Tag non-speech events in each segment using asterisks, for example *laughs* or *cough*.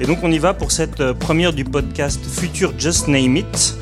Et donc on y va pour cette euh, première du podcast Future Just Name It,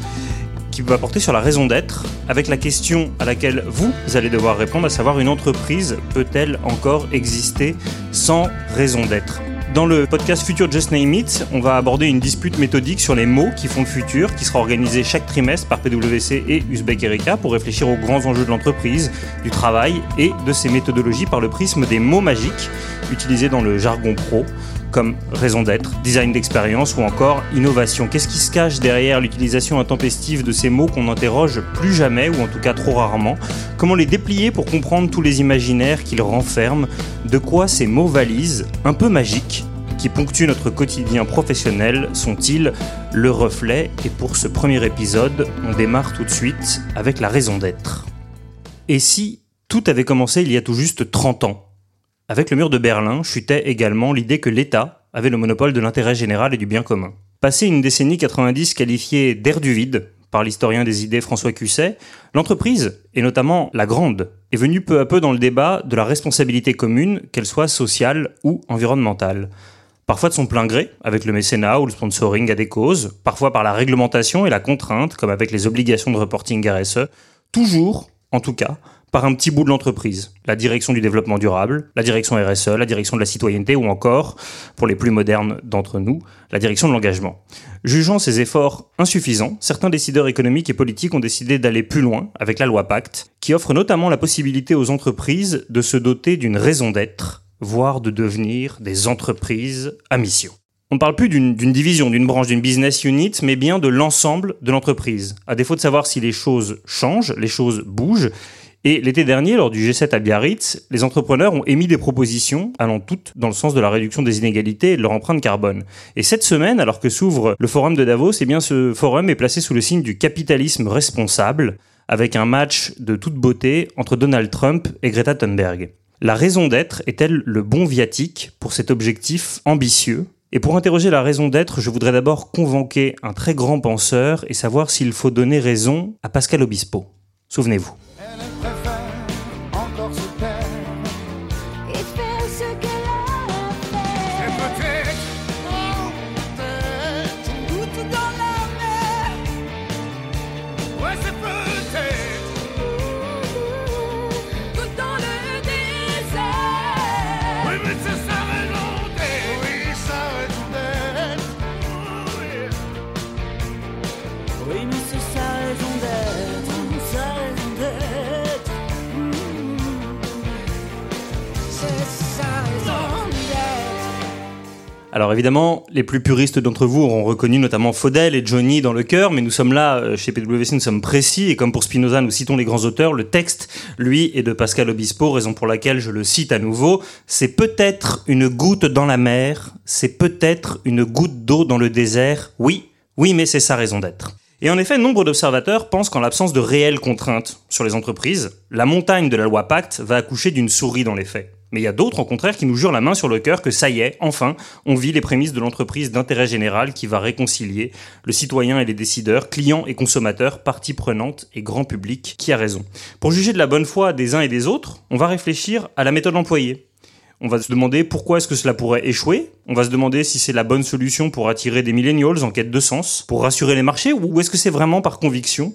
qui va porter sur la raison d'être, avec la question à laquelle vous allez devoir répondre, à savoir une entreprise peut-elle encore exister sans raison d'être? Dans le podcast Future Just Name It, on va aborder une dispute méthodique sur les mots qui font le futur, qui sera organisée chaque trimestre par PwC et Uzbek Erika pour réfléchir aux grands enjeux de l'entreprise, du travail et de ses méthodologies par le prisme des mots magiques utilisés dans le jargon pro comme raison d'être, design d'expérience ou encore innovation. Qu'est-ce qui se cache derrière l'utilisation intempestive de ces mots qu'on n'interroge plus jamais ou en tout cas trop rarement? Comment les déplier pour comprendre tous les imaginaires qu'ils renferment? De quoi ces mots valises, un peu magiques, qui ponctuent notre quotidien professionnel sont-ils le reflet? Et pour ce premier épisode, on démarre tout de suite avec la raison d'être. Et si tout avait commencé il y a tout juste 30 ans? Avec le mur de Berlin chutait également l'idée que l'État avait le monopole de l'intérêt général et du bien commun. Passé une décennie 90 qualifiée d'air du vide par l'historien des idées François Cusset, l'entreprise, et notamment la grande, est venue peu à peu dans le débat de la responsabilité commune, qu'elle soit sociale ou environnementale. Parfois de son plein gré, avec le mécénat ou le sponsoring à des causes, parfois par la réglementation et la contrainte, comme avec les obligations de reporting RSE, toujours, en tout cas, par un petit bout de l'entreprise. La direction du développement durable, la direction RSE, la direction de la citoyenneté ou encore, pour les plus modernes d'entre nous, la direction de l'engagement. Jugeant ces efforts insuffisants, certains décideurs économiques et politiques ont décidé d'aller plus loin avec la loi Pacte, qui offre notamment la possibilité aux entreprises de se doter d'une raison d'être, voire de devenir des entreprises à mission. On ne parle plus d'une division, d'une branche, d'une business unit, mais bien de l'ensemble de l'entreprise. À défaut de savoir si les choses changent, les choses bougent, et l'été dernier, lors du G7 à Biarritz, les entrepreneurs ont émis des propositions allant toutes dans le sens de la réduction des inégalités et de leur empreinte carbone. Et cette semaine, alors que s'ouvre le forum de Davos, eh bien ce forum est placé sous le signe du capitalisme responsable, avec un match de toute beauté entre Donald Trump et Greta Thunberg. La raison d'être est-elle le bon viatique pour cet objectif ambitieux? Et pour interroger la raison d'être, je voudrais d'abord convoquer un très grand penseur et savoir s'il faut donner raison à Pascal Obispo. Souvenez-vous. Alors évidemment, les plus puristes d'entre vous auront reconnu notamment Faudel et Johnny dans le cœur, mais nous sommes là, euh, chez PwC, nous sommes précis, et comme pour Spinoza, nous citons les grands auteurs, le texte, lui, est de Pascal Obispo, raison pour laquelle je le cite à nouveau, c'est peut-être une goutte dans la mer, c'est peut-être une goutte d'eau dans le désert, oui, oui, mais c'est sa raison d'être. Et en effet, nombre d'observateurs pensent qu'en l'absence de réelles contraintes sur les entreprises, la montagne de la loi Pacte va accoucher d'une souris dans les faits. Mais il y a d'autres, au contraire, qui nous jurent la main sur le cœur que ça y est, enfin, on vit les prémices de l'entreprise d'intérêt général qui va réconcilier le citoyen et les décideurs, clients et consommateurs, parties prenantes et grand public. Qui a raison Pour juger de la bonne foi des uns et des autres, on va réfléchir à la méthode employée. On va se demander pourquoi est-ce que cela pourrait échouer. On va se demander si c'est la bonne solution pour attirer des millennials en quête de sens, pour rassurer les marchés, ou est-ce que c'est vraiment par conviction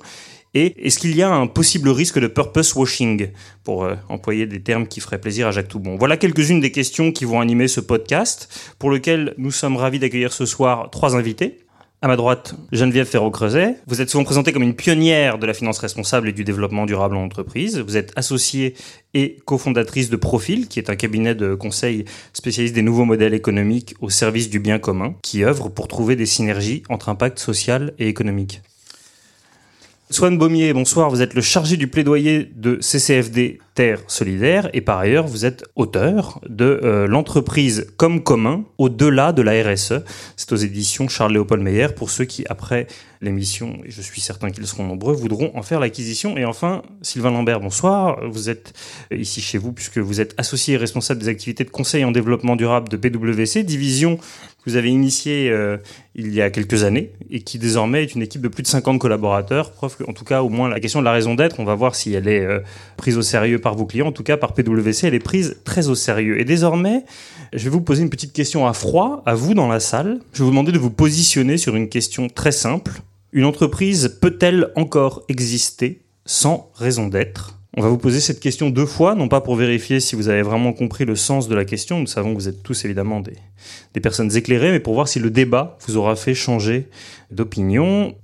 et est-ce qu'il y a un possible risque de purpose washing, pour euh, employer des termes qui feraient plaisir à Jacques Toubon? Voilà quelques-unes des questions qui vont animer ce podcast, pour lequel nous sommes ravis d'accueillir ce soir trois invités. À ma droite, Geneviève Ferro-Creuset. Vous êtes souvent présentée comme une pionnière de la finance responsable et du développement durable en entreprise. Vous êtes associée et cofondatrice de Profil, qui est un cabinet de conseil spécialiste des nouveaux modèles économiques au service du bien commun, qui œuvre pour trouver des synergies entre impact social et économique. Swan Baumier, bonsoir. Vous êtes le chargé du plaidoyer de CCFD Solidaire et par ailleurs vous êtes auteur de euh, l'entreprise comme commun au-delà de la RSE. C'est aux éditions Charles-Léopold Meyer pour ceux qui après l'émission, et je suis certain qu'ils seront nombreux, voudront en faire l'acquisition. Et enfin, Sylvain Lambert, bonsoir. Vous êtes ici chez vous puisque vous êtes associé et responsable des activités de conseil en développement durable de PwC, division que vous avez initiée euh, il y a quelques années et qui désormais est une équipe de plus de 50 collaborateurs. Preuve qu'en tout cas, au moins la question de la raison d'être, on va voir si elle est euh, prise au sérieux par vos clients, en tout cas par PwC, elle est prise très au sérieux. Et désormais, je vais vous poser une petite question à froid, à vous dans la salle. Je vais vous demander de vous positionner sur une question très simple. Une entreprise peut-elle encore exister sans raison d'être? On va vous poser cette question deux fois, non pas pour vérifier si vous avez vraiment compris le sens de la question, nous savons que vous êtes tous évidemment des, des personnes éclairées, mais pour voir si le débat vous aura fait changer d'opinion.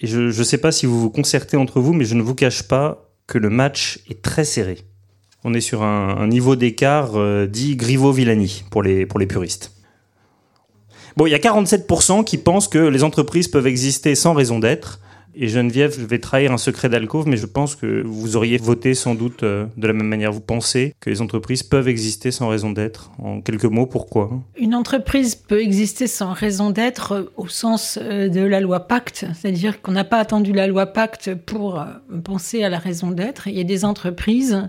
Et je ne sais pas si vous vous concertez entre vous, mais je ne vous cache pas que le match est très serré. On est sur un, niveau d'écart euh, dit Griveau-Villani pour les, pour les puristes. Bon, il y a 47% qui pensent que les entreprises peuvent exister sans raison d'être, et Geneviève, je vais trahir un secret d'alcôve, mais je pense que vous auriez voté sans doute euh, de la même manière. Vous pensez que les entreprises peuvent exister sans raison d'être? En quelques mots, pourquoi? Une entreprise peut exister sans raison d'être euh, au sens euh, de la loi Pacte, c'est-à-dire qu'on n'a pas attendu la loi Pacte pour penser à la raison d'être. Il y a des entreprises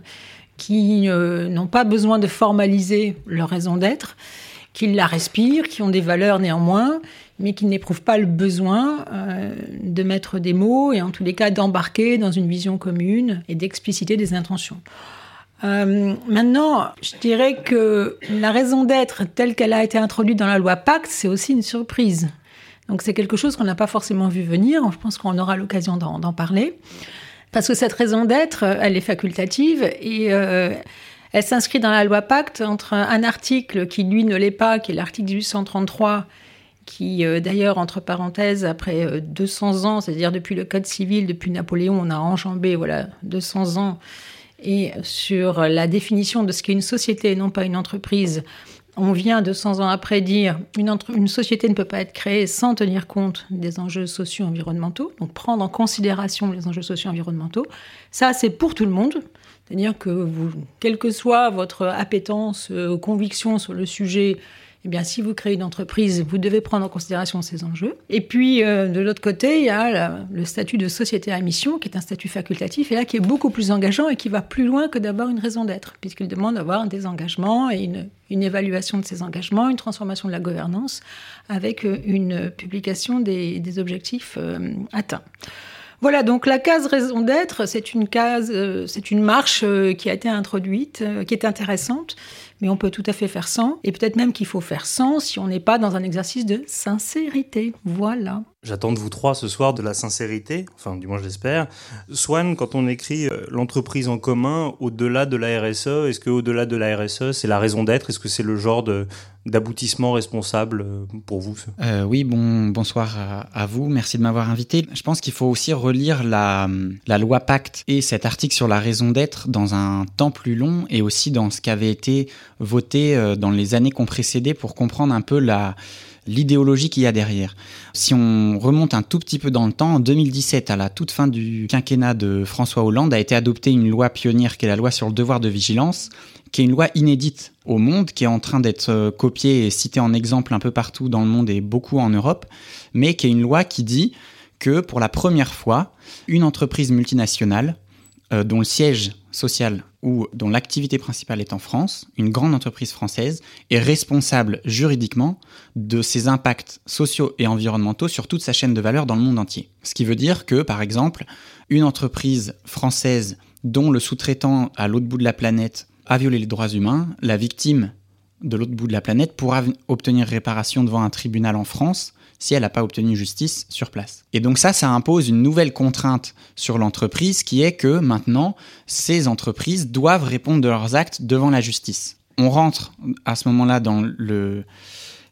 qui n'ont pas besoin de formaliser leur raison d'être, qui la respirent, qui ont des valeurs néanmoins, mais qui n'éprouvent pas le besoin euh, de mettre des mots et en tous les cas d'embarquer dans une vision commune et d'expliciter des intentions. Euh, maintenant, je dirais que la raison d'être telle qu'elle a été introduite dans la loi Pacte, c'est aussi une surprise. Donc c'est quelque chose qu'on n'a pas forcément vu venir. Je pense qu'on aura l'occasion d'en parler. Parce que cette raison d'être, elle est facultative et euh, elle s'inscrit dans la loi Pacte entre un article qui, lui, ne l'est pas, qui est l'article 1833, qui euh, d'ailleurs, entre parenthèses, après 200 euh, ans, c'est-à-dire depuis le Code civil, depuis Napoléon, on a enjambé voilà, 200 ans, et sur la définition de ce qu'est une société et non pas une entreprise, on vient 200 ans après dire une, société ne peut pas être créée sans tenir compte des enjeux socio-environnementaux, donc prendre en considération les enjeux socio-environnementaux. Ça, c'est pour tout le monde. C'est-à-dire que vous, quelle que soit votre appétence, euh, conviction sur le sujet, eh bien, si vous créez une entreprise, vous devez prendre en considération ces enjeux. Et puis, euh, de l'autre côté, il y a le statut de société à mission, qui est un statut facultatif, et là, qui est beaucoup plus engageant et qui va plus loin que d'avoir une raison d'être, puisqu'il demande d'avoir des engagements et une, évaluation de ces engagements, une transformation de la gouvernance, avec euh, une publication des, objectifs euh, atteints. Voilà, donc la case raison d'être, c'est une case, c'est une marche qui a été introduite, qui est intéressante, mais on peut tout à fait faire sans, et peut-être même qu'il faut faire sans si on n'est pas dans un exercice de sincérité. Voilà. J'attends de vous trois ce soir de la sincérité, enfin du moins j'espère. Swan, quand on écrit euh, l'entreprise en commun au-delà de la RSE, est-ce que au-delà de la RSE, c'est la raison d'être? Est-ce que c'est le genre d'aboutissement responsable euh, pour vous euh, Oui, bon, bonsoir à, vous, merci de m'avoir invité. Je pense qu'il faut aussi relire la, la loi Pacte et cet article sur la raison d'être dans un temps plus long et aussi dans ce qui avait été voté euh, dans les années qu'on précédé pour comprendre un peu la l'idéologie qu'il y a derrière. Si on remonte un tout petit peu dans le temps, en 2017, à la toute fin du quinquennat de François Hollande, a été adoptée une loi pionnière qui est la loi sur le devoir de vigilance, qui est une loi inédite au monde, qui est en train d'être euh, copiée et citée en exemple un peu partout dans le monde et beaucoup en Europe, mais qui est une loi qui dit que pour la première fois, une entreprise multinationale euh, dont le siège social ou dont l'activité principale est en France, une grande entreprise française, est responsable juridiquement de ses impacts sociaux et environnementaux sur toute sa chaîne de valeur dans le monde entier. Ce qui veut dire que, par exemple, une entreprise française dont le sous-traitant à l'autre bout de la planète a violé les droits humains, la victime de l'autre bout de la planète pourra obtenir réparation devant un tribunal en France si elle n'a pas obtenu justice sur place. Et donc ça, ça impose une nouvelle contrainte sur l'entreprise qui est que maintenant, ces entreprises doivent répondre de leurs actes devant la justice. On rentre à ce moment-là dans le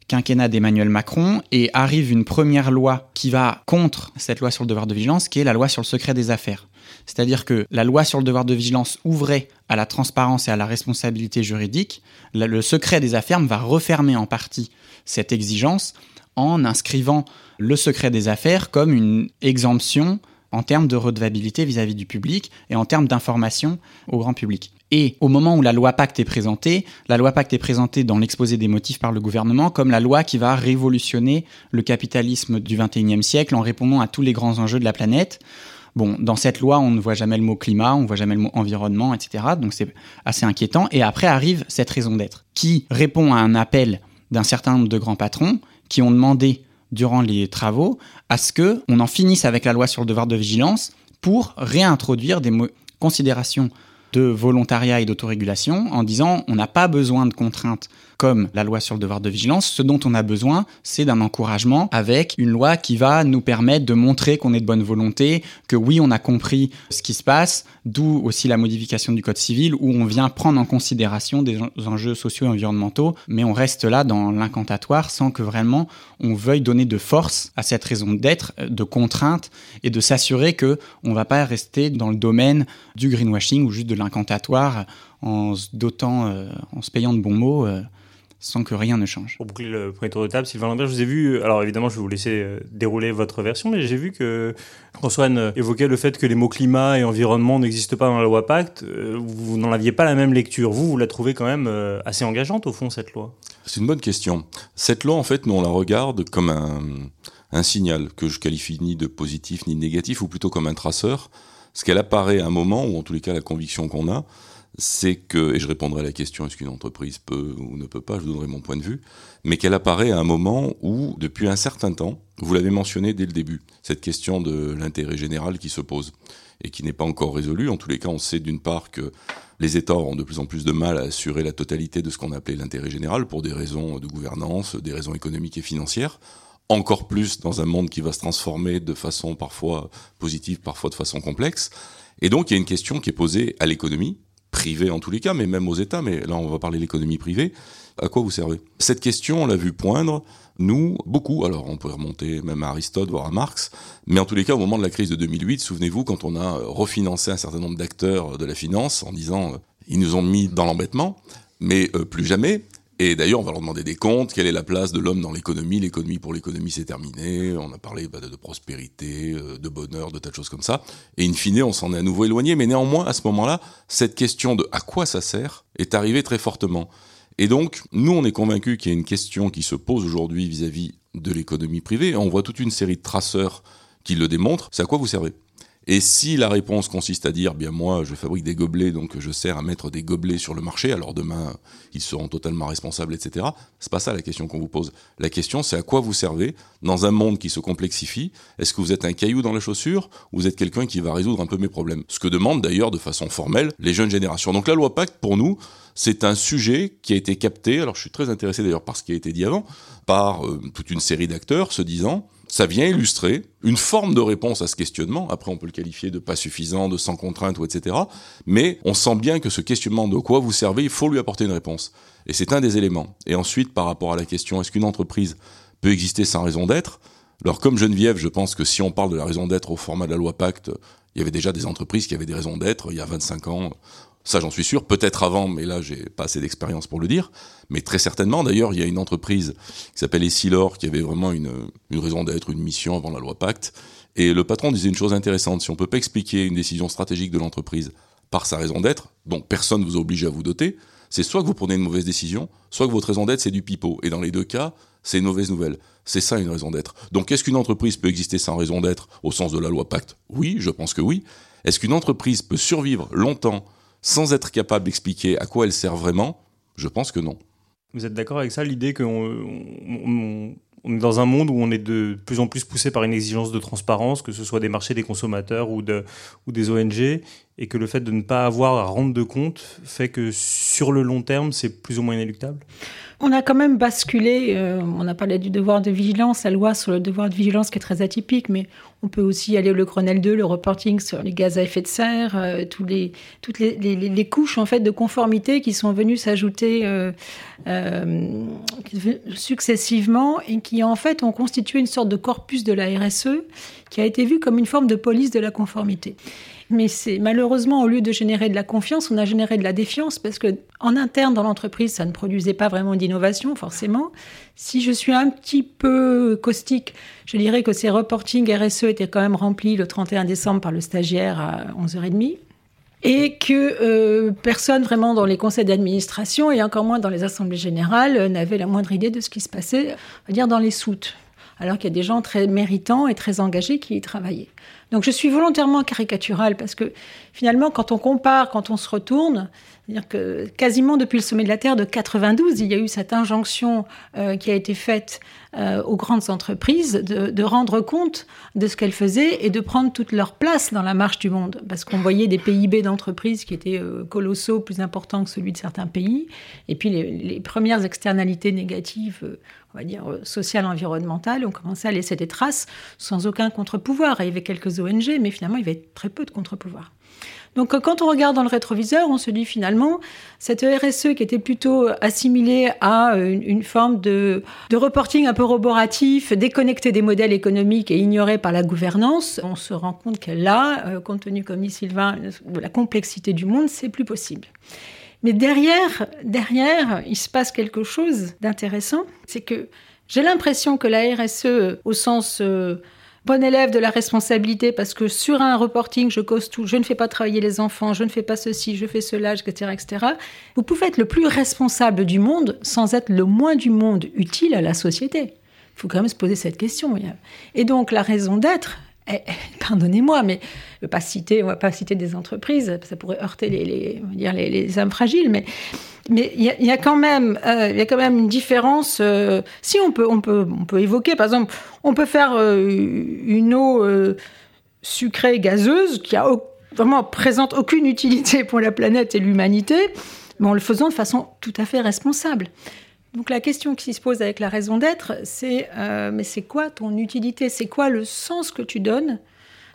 quinquennat d'Emmanuel Macron et arrive une première loi qui va contre cette loi sur le devoir de vigilance, qui est la loi sur le secret des affaires. C'est-à-dire que la loi sur le devoir de vigilance ouvrait à la transparence et à la responsabilité juridique. Le secret des affaires va refermer en partie cette exigence en inscrivant le secret des affaires comme une exemption en termes de redevabilité vis-à-vis du public et en termes d'information au grand public. Et au moment où la loi Pacte est présentée, la loi Pacte est présentée dans l'exposé des motifs par le gouvernement comme la loi qui va révolutionner le capitalisme du XXIe siècle en répondant à tous les grands enjeux de la planète. Bon, dans cette loi, on ne voit jamais le mot climat, on ne voit jamais le mot environnement, etc. Donc c'est assez inquiétant. Et après arrive cette raison d'être, qui répond à un appel d'un certain nombre de grands patrons qui ont demandé durant les travaux à ce que on en finisse avec la loi sur le devoir de vigilance pour réintroduire des considération de volontariat et d'autorégulation en disant on n'a pas besoin de contraintes comme la loi sur le devoir de vigilance, ce dont on a besoin, c'est d'un encouragement avec une loi qui va nous permettre de montrer qu'on est de bonne volonté, que oui, on a compris ce qui se passe, d'où aussi la modification du code civil où on vient prendre en considération des enjeux sociaux et environnementaux, mais on reste là dans l'incantatoire sans que vraiment on veuille donner de force à cette raison d'être, de contrainte et de s'assurer que on va pas rester dans le domaine du greenwashing ou juste de l'incantatoire en se dotant, euh, en se payant de bons mots. Euh, sans que rien ne change. Pour boucler le premier tour de table, Sylvain Lambert, je vous ai vu, alors évidemment je vais vous laisser euh, dérouler votre version, mais j'ai vu que François évoquait le fait que les mots climat et environnement n'existent pas dans la loi Pacte. Euh, vous n'en aviez pas la même lecture. Vous, vous la trouvez quand même euh, assez engageante au fond, cette loi? C'est une bonne question. Cette loi, en fait, nous on la regarde comme un, un signal que je qualifie ni de positif ni de négatif, ou plutôt comme un traceur. Ce qu'elle apparaît à un moment, ou en tous les cas la conviction qu'on a, c'est que, et je répondrai à la question est-ce qu'une entreprise peut ou ne peut pas, je donnerai mon point de vue, mais qu'elle apparaît à un moment où, depuis un certain temps, vous l'avez mentionné dès le début, cette question de l'intérêt général qui se pose et qui n'est pas encore résolue. En tous les cas, on sait d'une part que les États ont de plus en plus de mal à assurer la totalité de ce qu'on appelait l'intérêt général pour des raisons de gouvernance, des raisons économiques et financières encore plus dans un monde qui va se transformer de façon parfois positive, parfois de façon complexe. Et donc il y a une question qui est posée à l'économie, privée en tous les cas, mais même aux États, mais là on va parler de l'économie privée, à quoi vous servez? Cette question, on l'a vu poindre, nous, beaucoup, alors on peut remonter même à Aristote, voire à Marx, mais en tous les cas, au moment de la crise de 2008, souvenez-vous, quand on a refinancé un certain nombre d'acteurs de la finance en disant, euh, ils nous ont mis dans l'embêtement, mais euh, plus jamais, et d'ailleurs, on va leur demander des comptes, quelle est la place de l'homme dans l'économie, l'économie pour l'économie c'est terminé, on a parlé bah, de, prospérité, euh, de bonheur, de tas de choses comme ça, et in fine on s'en est à nouveau éloigné, mais néanmoins à ce moment-là, cette question de à quoi ça sert est arrivée très fortement. Et donc, nous on est convaincus qu'il y a une question qui se pose aujourd'hui vis-à-vis de l'économie privée, on voit toute une série de traceurs qui le démontrent, c'est à quoi vous servez? Et si la réponse consiste à dire, bien moi, je fabrique des gobelets, donc je sers à mettre des gobelets sur le marché, alors demain, ils seront totalement responsables, etc. C'est pas ça la question qu'on vous pose. La question, c'est à quoi vous servez dans un monde qui se complexifie? Est-ce que vous êtes un caillou dans la chaussure ou vous êtes quelqu'un qui va résoudre un peu mes problèmes? Ce que demandent d'ailleurs de façon formelle les jeunes générations. Donc la loi Pacte, pour nous, c'est un sujet qui a été capté, alors je suis très intéressé d'ailleurs par ce qui a été dit avant, par euh, toute une série d'acteurs se disant, ça vient illustrer une forme de réponse à ce questionnement. Après, on peut le qualifier de pas suffisant, de sans contrainte ou etc. Mais on sent bien que ce questionnement de quoi vous servez, il faut lui apporter une réponse. Et c'est un des éléments. Et ensuite, par rapport à la question, est-ce qu'une entreprise peut exister sans raison d'être? Alors, comme Geneviève, je pense que si on parle de la raison d'être au format de la loi Pacte, il y avait déjà des entreprises qui avaient des raisons d'être il y a 25 ans. Ça, j'en suis sûr. Peut-être avant, mais là, j'ai pas assez d'expérience pour le dire. Mais très certainement. D'ailleurs, il y a une entreprise qui s'appelle Essilor qui avait vraiment une, une raison d'être, une mission avant la loi Pacte. Et le patron disait une chose intéressante. Si on peut pas expliquer une décision stratégique de l'entreprise par sa raison d'être, dont personne vous oblige à vous doter, c'est soit que vous prenez une mauvaise décision, soit que votre raison d'être, c'est du pipeau. Et dans les deux cas, c'est une mauvaise nouvelle. C'est ça une raison d'être. Donc, est-ce qu'une entreprise peut exister sans raison d'être au sens de la loi Pacte? Oui, je pense que oui. Est-ce qu'une entreprise peut survivre longtemps sans être capable d'expliquer à quoi elle sert vraiment, je pense que non. Vous êtes d'accord avec ça, l'idée qu'on on, est dans un monde où on est de plus en plus poussé par une exigence de transparence, que ce soit des marchés des consommateurs ou des ONG, et que le fait de ne pas avoir à rendre de compte fait que sur le long terme, c'est plus ou moins inéluctable? On a quand même basculé, euh, on a parlé du devoir de vigilance, la loi sur le devoir de vigilance qui est très atypique, mais on peut aussi aller au Grenelle 2, le reporting sur les gaz à effet de serre, euh, toutes les, les, couches en fait de conformité qui sont venues s'ajouter euh, successivement et qui en fait ont constitué une sorte de corpus de la RSE qui a été vu comme une forme de police de la conformité. Mais c'est malheureusement, au lieu de générer de la confiance, on a généré de la défiance parce que en interne dans l'entreprise, ça ne produisait pas vraiment d'innovation, forcément. Si je suis un petit peu caustique, je dirais que ces reportings RSE étaient quand même remplis le 31 décembre par le stagiaire à 11h30 et que euh, personne vraiment dans les conseils d'administration et encore moins dans les assemblées générales n'avait la moindre idée de ce qui se passait, on va dire dans les soutes, alors qu'il y a des gens très méritants et très engagés qui y travaillaient. Donc je suis volontairement caricaturale parce que finalement, quand on compare, quand on se retourne, c'est-à-dire que quasiment depuis le sommet de la Terre de 92, il y a eu cette injonction euh, qui a été faite euh, aux grandes entreprises de, rendre compte de ce qu'elles faisaient et de prendre toute leur place dans la marche du monde. Parce qu'on voyait des PIB d'entreprises qui étaient euh, colossaux, plus importants que celui de certains pays. Et puis les, les premières externalités négatives, on va dire sociales, environnementales, ont commencé à laisser des traces sans aucun contre-pouvoir. Il y avait quelques ONG, mais finalement il y avait très peu de contre-pouvoir. Donc quand on regarde dans le rétroviseur, on se dit finalement, cette RSE qui était plutôt assimilée à une, une forme de, reporting un peu roboratif, déconnecté des modèles économiques et ignoré par la gouvernance, on se rend compte que là, euh, compte tenu, comme dit Sylvain, de la complexité du monde, c'est plus possible. Mais derrière, derrière, il se passe quelque chose d'intéressant, c'est que j'ai l'impression que la RSE, au sens... Euh, bon élève de la responsabilité parce que sur un reporting, je cause tout, je ne fais pas travailler les enfants, je ne fais pas ceci, je fais cela, etc., etc. Vous pouvez être le plus responsable du monde sans être le moins du monde utile à la société. Il faut quand même se poser cette question. Et donc la raison d'être, pardonnez-moi, mais je ne pas citer, on va pas citer des entreprises, ça pourrait heurter les, les, dire les, les âmes fragiles, mais mais il y, a quand même, euh, il y a quand même une différence. Euh, si on peut, on peut, on peut évoquer, par exemple, on peut faire euh, une eau euh, sucrée gazeuse qui a vraiment présente aucune utilité pour la planète et l'humanité, mais en le faisant de façon tout à fait responsable. Donc la question qui se pose avec la raison d'être, c'est euh, mais c'est quoi ton utilité? C'est quoi le sens que tu donnes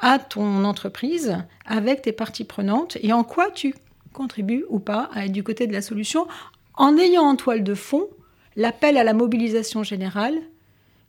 à ton entreprise avec tes parties prenantes? Et en quoi tu contribues ou pas à être du côté de la solution en ayant en toile de fond l'appel à la mobilisation générale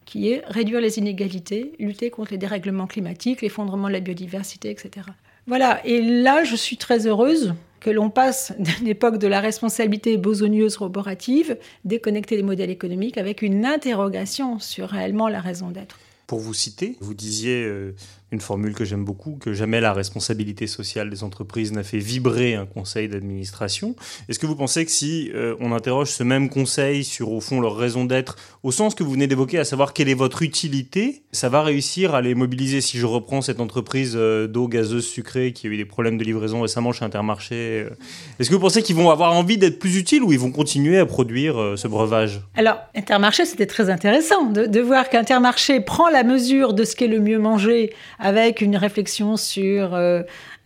qui est réduire les inégalités, lutter contre les dérèglements climatiques, l'effondrement de la biodiversité, etc. Voilà, et là je suis très heureuse que l'on passe *laughs* d'une époque de la responsabilité bosonnieuse roborative, déconnecter les modèles économiques, avec une interrogation sur réellement la raison d'être. Pour vous citer, vous disiez euh, une formule que j'aime beaucoup, que jamais la responsabilité sociale des entreprises n'a fait vibrer un conseil d'administration. Est-ce que vous pensez que si euh, on interroge ce même conseil sur, au fond, leur raison d'être, au sens que vous venez d'évoquer, à savoir quelle est votre utilité, ça va réussir à les mobiliser? Si je reprends cette entreprise euh, d'eau gazeuse sucrée qui a eu des problèmes de livraison récemment chez Intermarché, euh, est-ce que vous pensez qu'ils vont avoir envie d'être plus utiles ou ils vont continuer à produire ce breuvage? Alors, Intermarché, c'était très intéressant de, de voir qu'Intermarché prend la mesure de ce qu'est le mieux manger avec une réflexion sur euh,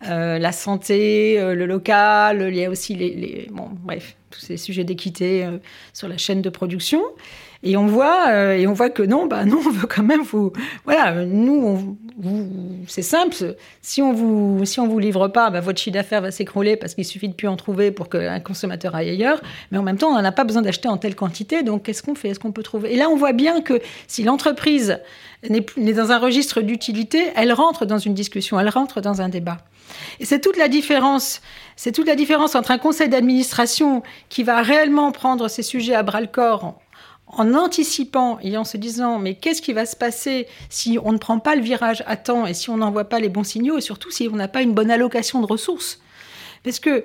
euh, la santé, euh, le local, il y a aussi les, bon, bref, tous ces sujets d'équité euh, sur la chaîne de production. Et on voit, euh, et on voit que non, bah *laughs* non, on veut quand même vous, voilà, nous, c'est simple. Si on vous, si on vous livre pas, bah, votre chiffre d'affaires va s'écrouler parce qu'il suffit de plus en trouver pour qu'un consommateur aille ailleurs. Mais en même temps, on n'en a pas besoin d'acheter en telle quantité. Donc, qu'est-ce qu'on fait? Est-ce qu'on peut trouver? Et là, on voit bien que si l'entreprise n'est dans un registre d'utilité, elle rentre dans une discussion, elle rentre dans un débat. Et c'est toute la différence. C'est toute la différence entre un conseil d'administration qui va réellement prendre ces sujets à bras le corps en, anticipant et en se disant mais qu'est-ce qui va se passer si on ne prend pas le virage à temps et si on n'envoie pas les bons signaux et surtout si on n'a pas une bonne allocation de ressources? Parce que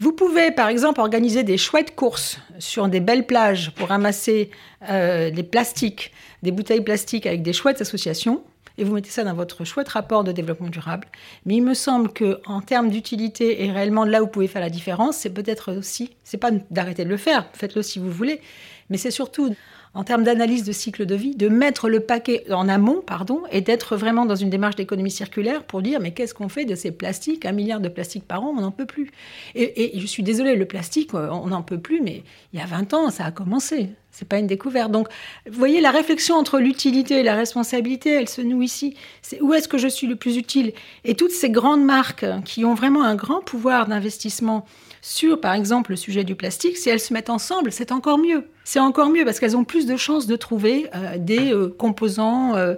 vous pouvez, par exemple, organiser des chouettes courses sur des belles plages pour ramasser euh, des plastiques, des bouteilles plastiques avec des chouettes associations et vous mettez ça dans votre chouette rapport de développement durable. Mais il me semble que en termes d'utilité et réellement là où vous pouvez faire la différence, c'est peut-être aussi, c'est pas d'arrêter de le faire, faites-le si vous voulez, mais c'est surtout en termes d'analyse de cycle de vie, de mettre le paquet en amont, pardon, et d'être vraiment dans une démarche d'économie circulaire pour dire mais qu'est-ce qu'on fait de ces plastiques? Un milliard de plastiques par an, on n'en peut plus. Et, je suis désolée, le plastique, on n'en peut plus, mais il y a 20 ans, ça a commencé. C'est pas une découverte. Donc, vous voyez, la réflexion entre l'utilité et la responsabilité, elle se noue ici. C'est où est-ce que je suis le plus utile? Et toutes ces grandes marques qui ont vraiment un grand pouvoir d'investissement sur, par exemple, le sujet du plastique, si elles se mettent ensemble, c'est encore mieux. C'est encore mieux parce qu'elles ont plus de chances de trouver euh, des euh, composants euh,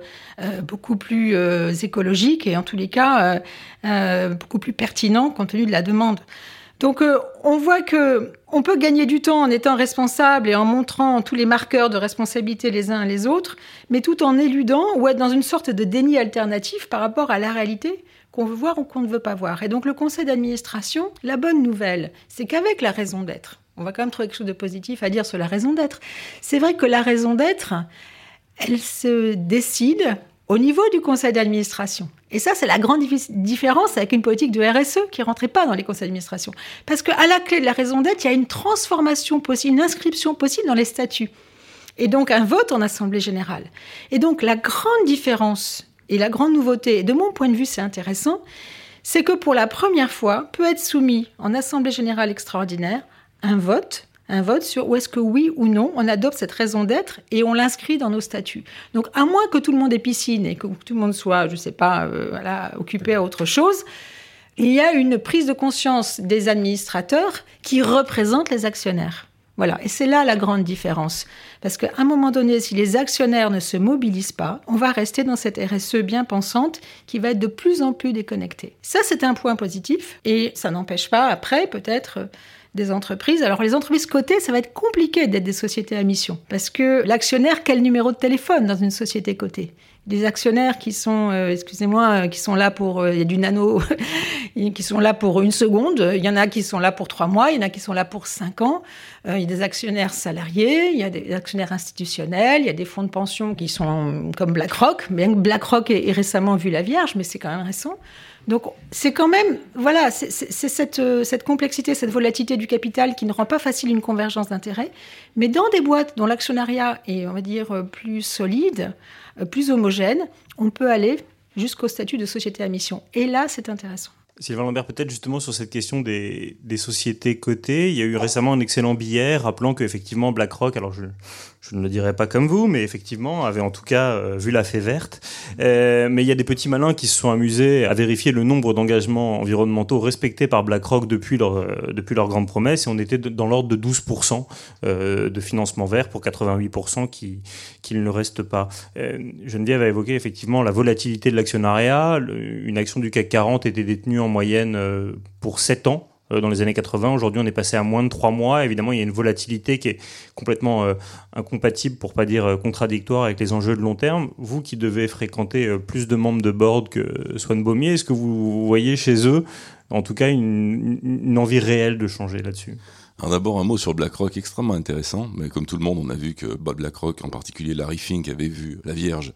beaucoup plus écologiques et en tous les cas beaucoup plus pertinents compte tenu de la demande. Donc on voit que on peut gagner du temps en étant responsable et en montrant tous les marqueurs de responsabilité les uns les autres, mais tout en éludant ou être dans une sorte de déni alternatif par rapport à la réalité qu'on veut voir ou qu'on ne veut pas voir. Et donc le conseil d'administration, la bonne nouvelle, c'est qu'avec la raison d'être, on va quand même trouver quelque chose de positif à dire sur la raison d'être. C'est vrai que la raison d'être, elle se décide au niveau du conseil d'administration. Et ça, c'est la grande différence avec une politique de RSE qui rentrait pas dans les conseils d'administration. Parce qu'à la clé de la raison d'être, il y a une transformation possible, une inscription possible dans les statuts. Et donc un vote en assemblée générale. Et donc la grande différence et la grande nouveauté, et de mon point de vue c'est intéressant, c'est que pour la première fois peut être soumis en assemblée générale extraordinaire un vote un vote sur où est-ce que oui ou non on adopte cette raison d'être et on l'inscrit dans nos statuts. Donc à moins que tout le monde ait piscine et que tout le monde soit, je ne sais pas, euh, occupé à autre chose, il y a une prise de conscience des administrateurs qui représentent les actionnaires. Voilà, et c'est là la grande différence. Parce qu'à un moment donné, si les actionnaires ne se mobilisent pas, on va rester dans cette RSE bien pensante qui va être de plus en plus déconnectée. Ça, c'est un point positif, et ça n'empêche pas après, peut-être, des entreprises. Alors les entreprises cotées, ça va être compliqué d'être des sociétés à mission. Parce que l'actionnaire, quel numéro de téléphone dans une société cotée? Des actionnaires qui sont, euh, excusez-moi, euh, qui sont là pour, euh, du nano, *laughs* qui sont là pour une seconde. Il y en a qui sont là pour trois mois, il y en a qui sont là pour cinq ans. Il y a des actionnaires salariés, il y a des actionnaires institutionnels, il y a des fonds de pension qui sont comme BlackRock. Bien que BlackRock ait récemment vu la Vierge, mais c'est quand même récent. Donc c'est quand même, voilà, c'est cette, euh, cette, complexité, cette volatilité du capital qui ne rend pas facile une convergence d'intérêts. Mais dans des boîtes dont l'actionnariat est, on va dire, plus solide, euh, plus homogène, on peut aller jusqu'au statut de société à mission. Et là, c'est intéressant. Sylvain Lambert, peut-être justement sur cette question des, sociétés cotées, il y a eu récemment un excellent billet rappelant qu'effectivement BlackRock, alors je, ne le dirais pas comme vous, mais effectivement, avait en tout cas euh, vu la fée verte. Euh, mais il y a des petits malins qui se sont amusés à vérifier le nombre d'engagements environnementaux respectés par BlackRock depuis leur, euh, depuis grande promesse, et on était dans l'ordre de 12% euh, de financement vert pour 88% qui ne reste pas. Geneviève a évoqué effectivement la volatilité de l'actionnariat. Une action du CAC 40 était détenue en moyenne pour 7 ans euh, dans les années 80. Aujourd'hui, on est passé à moins de trois mois. Évidemment, il y a une volatilité qui est complètement euh, incompatible, pour pas dire euh, contradictoire, avec les enjeux de long terme. Vous qui devez fréquenter plus de membres de board que Swan Baumier, est-ce que vous voyez chez eux, en tout cas, une, envie réelle de changer là-dessus? D'abord un mot sur BlackRock extrêmement intéressant, mais comme tout le monde, on a vu que BlackRock, en particulier Larry Fink, avait vu la Vierge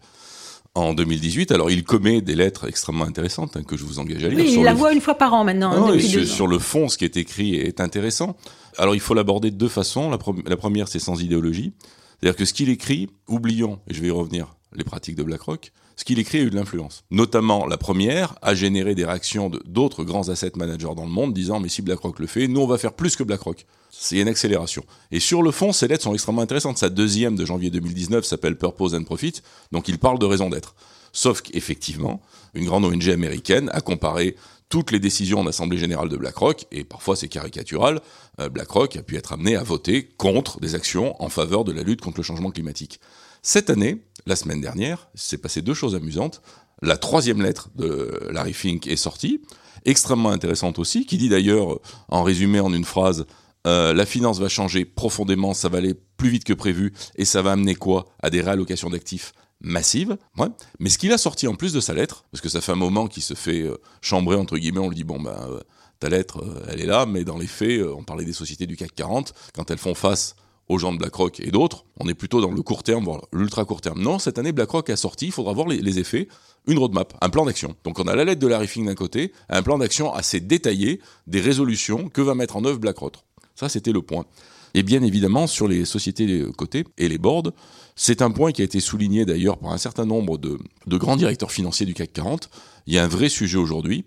en 2018. Alors, il commet des lettres extrêmement intéressantes hein, que je vous engage à lire. Oui, il la voit une fois par an maintenant. Hein, ah sur, le fond, ce qui est écrit est intéressant. Alors, il faut l'aborder de deux façons. La, la première, c'est sans idéologie. C'est-à-dire que ce qu'il écrit, oublions, et je vais y revenir, les pratiques de BlackRock, ce qu'il écrit a eu de l'influence. Notamment, la première a généré des réactions d'autres grands asset managers dans le monde disant mais si BlackRock le fait, nous on va faire plus que BlackRock. C'est une accélération. Et sur le fond, ces lettres sont extrêmement intéressantes. Sa deuxième de janvier 2019 s'appelle Purpose and Profit, donc il parle de raison d'être. Sauf qu'effectivement, une grande ONG américaine a comparé toutes les décisions en Assemblée générale de BlackRock, et parfois c'est caricatural, euh, BlackRock a pu être amené à voter contre des actions en faveur de la lutte contre le changement climatique. Cette année, la semaine dernière, s'est passé deux choses amusantes. La troisième lettre de Larry Fink est sortie, extrêmement intéressante aussi, qui dit d'ailleurs, en résumé en une phrase, euh, la finance va changer profondément, ça va aller plus vite que prévu, et ça va amener quoi? À des réallocations d'actifs massives. Ouais. Mais ce qu'il a sorti en plus de sa lettre, parce que ça fait un moment qu'il se fait euh, chambrer, entre guillemets, on lui dit, bon, ben, euh, ta lettre, elle est là, mais dans les faits, on parlait des sociétés du CAC 40, quand elles font face aux gens de BlackRock et d'autres. On est plutôt dans le court terme, voire l'ultra court terme. Non, cette année, BlackRock a sorti, il faudra voir les, effets, une roadmap, un plan d'action. Donc on a la lettre de Larry Fink d'un côté, un plan d'action assez détaillé des résolutions que va mettre en œuvre BlackRock. Ça, c'était le point. Et bien évidemment, sur les sociétés cotées et les boards, c'est un point qui a été souligné d'ailleurs par un certain nombre de, de grands directeurs financiers du CAC 40. Il y a un vrai sujet aujourd'hui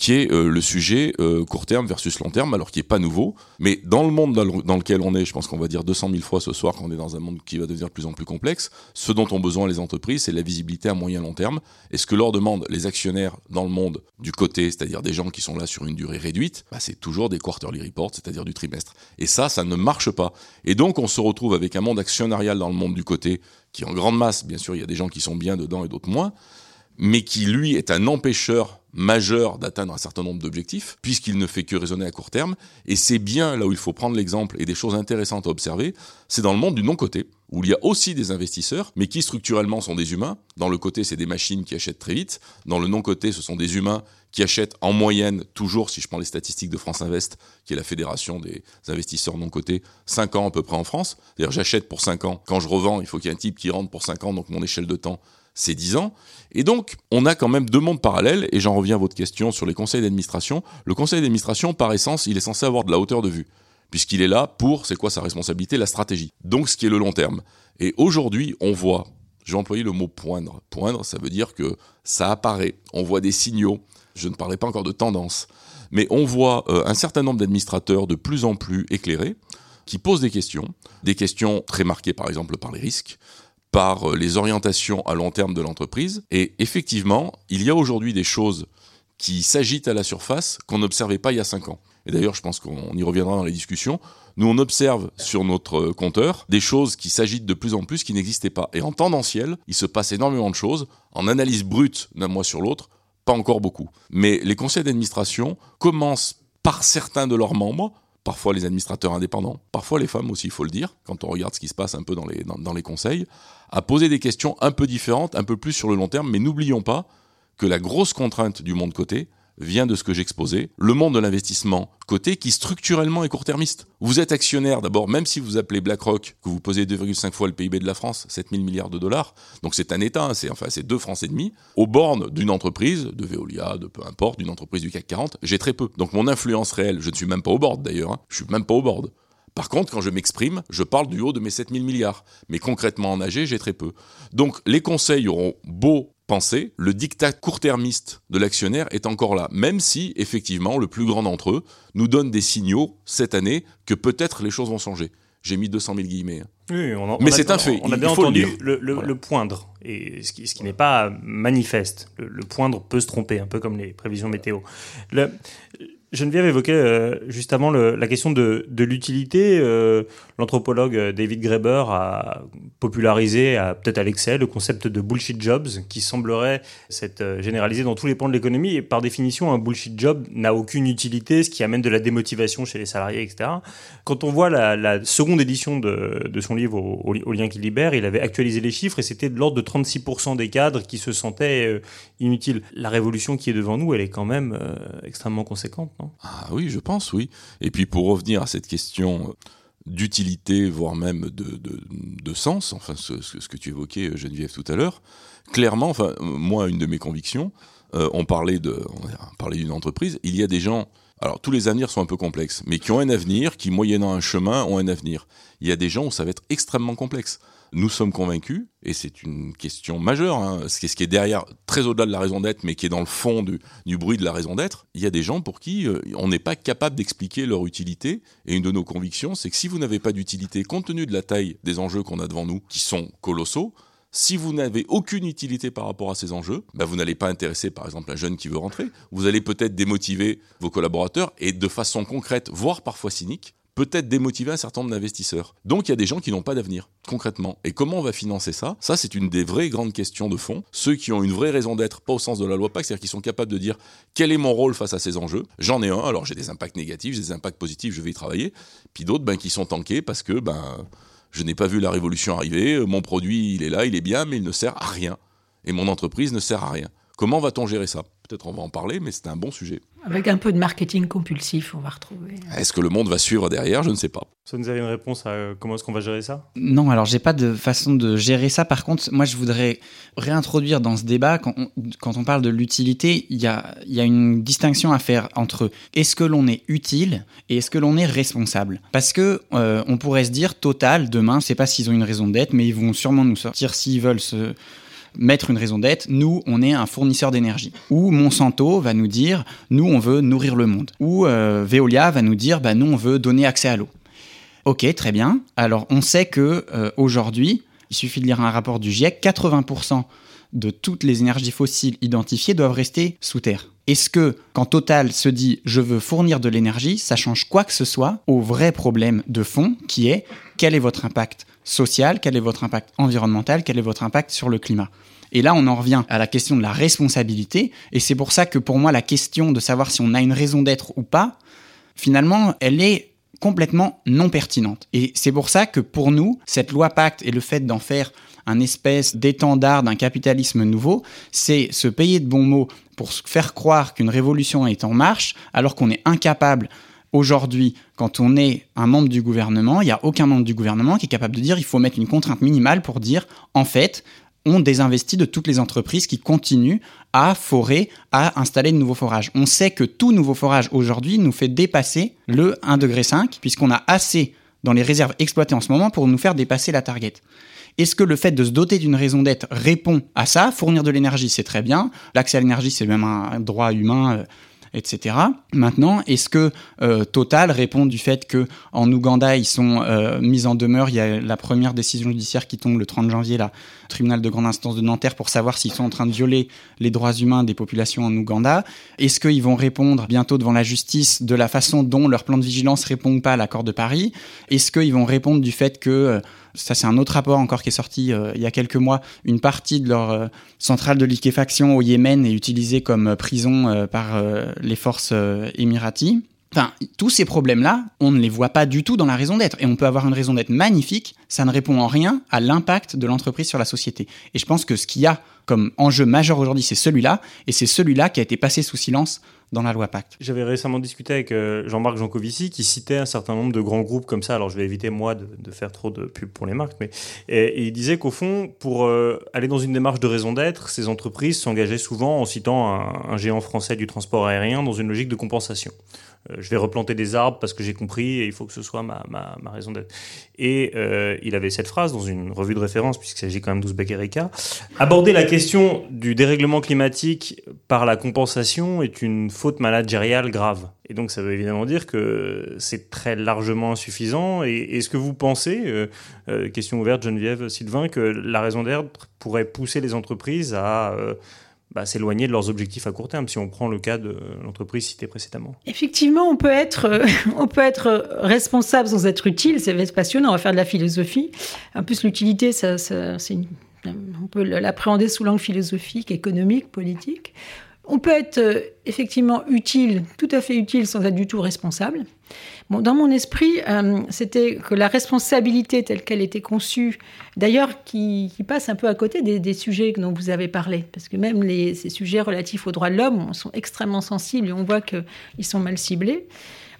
qui est euh, le sujet euh, court terme versus long terme, alors qui est pas nouveau. Mais dans le monde dans, lequel on est, je pense qu'on va dire 200 000 fois ce soir qu'on est dans un monde qui va devenir de plus en plus complexe, ce dont ont besoin les entreprises, c'est la visibilité à moyen long terme. Et ce que leur demandent les actionnaires dans le monde du côté, c'est-à-dire des gens qui sont là sur une durée réduite, bah, c'est toujours des quarterly reports, c'est-à-dire du trimestre. Et ça, ça ne marche pas. Et donc on se retrouve avec un monde actionnarial dans le monde du côté, qui en grande masse, bien sûr, il y a des gens qui sont bien dedans et d'autres moins, mais qui lui est un empêcheur majeur d'atteindre un certain nombre d'objectifs, puisqu'il ne fait que raisonner à court terme. Et c'est bien là où il faut prendre l'exemple et des choses intéressantes à observer, c'est dans le monde du non-côté, où il y a aussi des investisseurs, mais qui structurellement sont des humains. Dans le côté, c'est des machines qui achètent très vite. Dans le non-côté, ce sont des humains qui achètent en moyenne, toujours, si je prends les statistiques de France Invest, qui est la fédération des investisseurs non-cotés, 5 ans à peu près en France. C'est-à-dire, j'achète pour 5 ans. Quand je revends, il faut qu'il y ait un type qui rentre pour 5 ans, donc mon échelle de temps, ces 10 ans. Et donc, on a quand même deux mondes parallèles, et j'en reviens à votre question sur les conseils d'administration. Le conseil d'administration, par essence, il est censé avoir de la hauteur de vue, puisqu'il est là pour, c'est quoi sa responsabilité, la stratégie. Donc, ce qui est le long terme. Et aujourd'hui, on voit, j'ai employé le mot poindre. Poindre, ça veut dire que ça apparaît, on voit des signaux. Je ne parlais pas encore de tendance, mais on voit euh, un certain nombre d'administrateurs de plus en plus éclairés qui posent des questions, des questions très marquées par exemple par les risques, par euh, les orientations à long terme de l'entreprise. Et effectivement, il y a aujourd'hui des choses qui s'agitent à la surface qu'on n'observait pas il y a cinq ans. Et d'ailleurs, je pense qu'on y reviendra dans les discussions. Nous, on observe sur notre euh, compteur des choses qui s'agitent de plus en plus qui n'existaient pas. Et en tendanciel, il se passe énormément de choses. En analyse brute d'un mois sur l'autre, pas encore beaucoup. Mais les conseils d'administration commencent par certains de leurs membres parfois les administrateurs indépendants, parfois les femmes aussi, il faut le dire, quand on regarde ce qui se passe un peu dans les, conseils, à poser des questions un peu différentes, un peu plus sur le long terme, mais n'oublions pas que la grosse contrainte du monde côté, vient de ce que j'exposais, le monde de l'investissement côté qui structurellement est court-termiste. Vous êtes actionnaire d'abord, même si vous appelez BlackRock, que vous posez 2,5 fois le PIB de la France, 7000 milliards de dollars, donc c'est un État, hein, c'est enfin c'est deux francs et demi, aux bornes d'une entreprise, de Veolia, de peu importe, d'une entreprise du CAC 40, j'ai très peu. Donc mon influence réelle, je ne suis même pas au board d'ailleurs, hein, je suis même pas au board. Par contre, quand je m'exprime, je parle du haut de mes 7000 milliards. Mais concrètement en AG, j'ai très peu. Donc les conseils auront beau penser, le dictat court-termiste de l'actionnaire est encore là, même si, effectivement, le plus grand d'entre eux nous donne des signaux cette année que peut-être les choses vont changer. J'ai mis 200 000 guillemets. Hein. Oui, Mais c'est un fait. On a bien entendu le, poindre, et ce qui, ce qui n'est pas manifeste. Le, poindre peut se tromper, un peu comme les prévisions météo. Le, Geneviève évoquait euh, juste avant la question de, l'utilité. Euh, l'anthropologue euh, David Graeber a popularisé, peut-être à l'excès, le concept de bullshit jobs qui semblerait s'être généralisé dans tous les pans de l'économie. Et par définition, un bullshit job n'a aucune utilité, ce qui amène de la démotivation chez les salariés, etc. Quand on voit la, seconde édition de, son livre au, au, lien qui libère, il avait actualisé les chiffres et c'était de l'ordre de 36% des cadres qui se sentaient inutiles. La révolution qui est devant nous, elle est quand même extrêmement conséquente. Ah oui, je pense, oui. Et puis pour revenir à cette question d'utilité, voire même de, sens, enfin ce, que tu évoquais Geneviève tout à l'heure, clairement, enfin moi une de mes convictions, euh, on parlait de, on parlait d'une entreprise, il y a des gens, alors tous les avenirs sont un peu complexes, mais qui ont un avenir, qui moyennant un chemin ont un avenir. Il y a des gens où ça va être extrêmement complexe nous sommes convaincus, et c'est une question majeure, hein, ce, qui est, derrière, très au-delà de la raison d'être, mais qui est dans le fond du, bruit de la raison d'être, il y a des gens pour qui euh, on n'est pas capable d'expliquer leur utilité, et une de nos convictions, c'est que si vous n'avez pas d'utilité, compte tenu de la taille des enjeux qu'on a devant nous, qui sont colossaux, si vous n'avez aucune utilité par rapport à ces enjeux, bah vous n'allez pas intéresser par exemple un jeune qui veut rentrer, vous allez peut-être démotiver vos collaborateurs et de façon concrète, voire parfois cynique, peut-être démotiver un certain nombre d'investisseurs. Donc il y a des gens qui n'ont pas d'avenir, concrètement. Et comment on va financer ça? Ça, c'est une des vraies grandes questions de fond. Ceux qui ont une vraie raison d'être, pas au sens de la loi PAC, c'est-à-dire qui sont capables de dire quel est mon rôle face à ces enjeux? J'en ai un, alors j'ai des impacts négatifs, j'ai des impacts positifs, je vais y travailler. Puis d'autres ben, qui sont tankés parce que ben, je n'ai pas vu la révolution arriver, mon produit il est là, il est bien, mais il ne sert à rien. Et mon entreprise ne sert à rien. Comment va-t-on gérer ça? Peut-être on va en parler, mais c'est un bon sujet. Avec un peu de marketing compulsif, on va retrouver. Est-ce que le monde va suivre derrière? Je ne sais pas. Ça nous avez une réponse à euh, comment est-ce qu'on va gérer ça? Non, alors j'ai pas de façon de gérer ça. Par contre, moi je voudrais réintroduire dans ce débat, quand on, parle de l'utilité, il y a, y a une distinction à faire entre est-ce que l'on est utile et est-ce que l'on est responsable? Parce que euh, on pourrait se dire, Total, demain, c'est pas s'ils ont une raison d'être, mais ils vont sûrement nous sortir s'ils veulent se mettre une raison d'être, nous, on est un fournisseur d'énergie. Ou Monsanto va nous dire, nous, on veut nourrir le monde. Ou euh, Veolia va nous dire, bah, nous, on veut donner accès à l'eau. Ok, très bien. Alors, on sait que euh, aujourd'hui, il suffit de lire un rapport du GIEC, 80% de toutes les énergies fossiles identifiées doivent rester sous terre. Est-ce que quand Total se dit je veux fournir de l'énergie, ça change quoi que ce soit au vrai problème de fond qui est quel est votre impact? Social, quel est votre impact environnemental, quel est votre impact sur le climat? Et là, on en revient à la question de la responsabilité. Et c'est pour ça que pour moi, la question de savoir si on a une raison d'être ou pas, finalement, elle est complètement non pertinente. Et c'est pour ça que pour nous, cette loi Pacte et le fait d'en faire un espèce d'étendard d'un capitalisme nouveau, c'est se payer de bons mots pour faire croire qu'une révolution est en marche, alors qu'on est incapable Aujourd'hui, quand on est un membre du gouvernement, il n'y a aucun membre du gouvernement qui est capable de dire il faut mettre une contrainte minimale pour dire en fait, on désinvestit de toutes les entreprises qui continuent à forer, à installer de nouveaux forages. On sait que tout nouveau forage aujourd'hui nous fait dépasser le 1,5 degré, puisqu'on a assez dans les réserves exploitées en ce moment pour nous faire dépasser la target. Est-ce que le fait de se doter d'une raison d'être répond à ça? Fournir de l'énergie, c'est très bien. L'accès à l'énergie, c'est même un droit humain euh, etc. Maintenant, est-ce que euh, Total répond du fait que en Ouganda ils sont euh, mis en demeure? Il y a la première décision judiciaire qui tombe le 30 janvier, là, tribunal de grande instance de Nanterre, pour savoir s'ils sont en train de violer les droits humains des populations en Ouganda. Est-ce qu'ils vont répondre bientôt devant la justice de la façon dont leur plan de vigilance répond pas à l'accord de Paris? Est-ce qu'ils vont répondre du fait que euh, ça c'est un autre rapport encore qui est sorti euh, il y a quelques mois, une partie de leur euh, centrale de liquéfaction au Yémen est utilisée comme euh, prison par les forces émiraties. Enfin, tous ces problèmes-là, on ne les voit pas du tout dans la raison d'être. Et on peut avoir une raison d'être magnifique, ça ne répond en rien à l'impact de l'entreprise sur la société. Et je pense que ce qu'il y a comme enjeu majeur aujourd'hui, c'est celui-là, et c'est celui-là qui a été passé sous silence dans la loi Pacte. J'avais récemment discuté avec euh, Jean-Marc Jancovici qui citait un certain nombre de grands groupes comme ça. Alors je vais éviter moi de, faire trop de pub pour les marques, mais il disait qu'au fond, pour euh, aller dans une démarche de raison d'être, ces entreprises s'engageaient souvent en citant un, géant français du transport aérien dans une logique de compensation. Euh, je vais replanter des arbres parce que j'ai compris et il faut que ce soit ma, raison d'être. Et il avait cette phrase dans une revue de référence, puisqu'il s'agit quand même d'Ouzbek Erika. Aborder la question du dérèglement climatique par la compensation est une faute managériale grave. Et donc ça veut évidemment dire que c'est très largement insuffisant. Et est-ce que vous pensez, euh, euh, question ouverte Geneviève Sylvain, que la raison d'être pourrait pousser les entreprises à euh, bah, s'éloigner de leurs objectifs à court terme, si on prend le cas de l'entreprise citée précédemment Effectivement, on peut être, on peut être responsable sans être utile, c'est passionnant, on va faire de la philosophie. En plus, l'utilité, ça, ça on peut l'appréhender sous l'angle philosophique, économique, politique. On peut être euh, effectivement utile, tout à fait utile, sans être du tout responsable. Bon, dans mon esprit, euh, c'était que la responsabilité telle qu'elle était conçue, d'ailleurs, qui, passe un peu à côté des, sujets dont vous avez parlé, parce que même les, ces sujets relatifs aux droits de l'homme sont extrêmement sensibles et on voit qu'ils sont mal ciblés.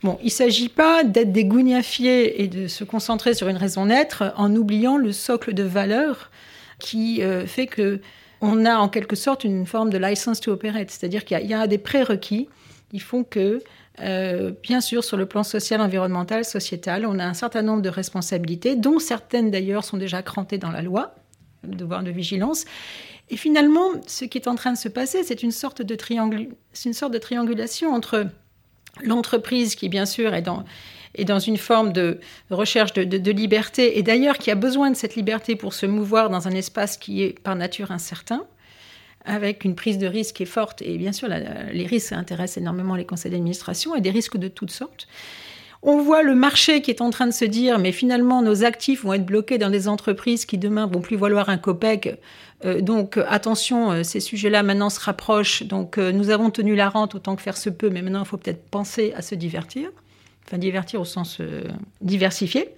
Bon, il ne s'agit pas d'être des gougnafiers et de se concentrer sur une raison d'être en oubliant le socle de valeurs qui euh, fait que on a en quelque sorte une forme de license to operate, c'est-à-dire qu'il y, a des prérequis qui font que, euh, bien sûr, sur le plan social, environnemental, sociétal, on a un certain nombre de responsabilités, dont certaines d'ailleurs sont déjà crantées dans la loi, le devoir de vigilance. Et finalement, ce qui est en train de se passer, c'est une sorte de, une sorte de triangulation entre l'entreprise qui, bien sûr, est dans et dans une forme de recherche de, liberté, et d'ailleurs qui a besoin de cette liberté pour se mouvoir dans un espace qui est par nature incertain, avec une prise de risque qui est forte, et bien sûr les risques intéressent énormément les conseils d'administration, et des risques de toutes sortes. On voit le marché qui est en train de se dire, mais finalement, nos actifs vont être bloqués dans des entreprises qui demain vont plus valoir un copec. Euh, donc, attention, euh, ces sujets-là maintenant se rapprochent. Donc, euh, nous avons tenu la rente autant que faire se peut, mais maintenant, il faut peut-être penser à se divertir enfin divertir au sens euh, diversifié.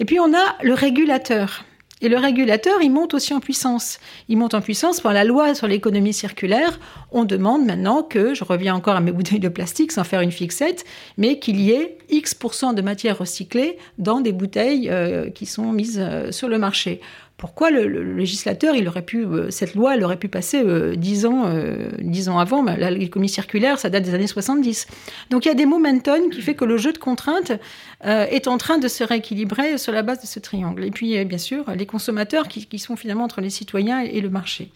Et puis on a le régulateur. Et le régulateur, il monte aussi en puissance. Il monte en puissance par la loi sur l'économie circulaire. On demande maintenant que, je reviens encore à mes *laughs* bouteilles de plastique sans faire une fixette, mais qu'il y ait X% de matière recyclée dans des bouteilles euh, qui sont mises euh, sur le marché. Pourquoi le, législateur, il aurait pu, euh, cette loi, elle aurait pu passer euh, dix ans, euh, dix ans avant L'économie circulaire, ça date des années 70. Donc il y a des momentum qui fait que le jeu de contraintes est en train de se rééquilibrer sur la base de ce triangle. Et puis, bien sûr, les consommateurs qui, sont finalement entre les citoyens et le marché.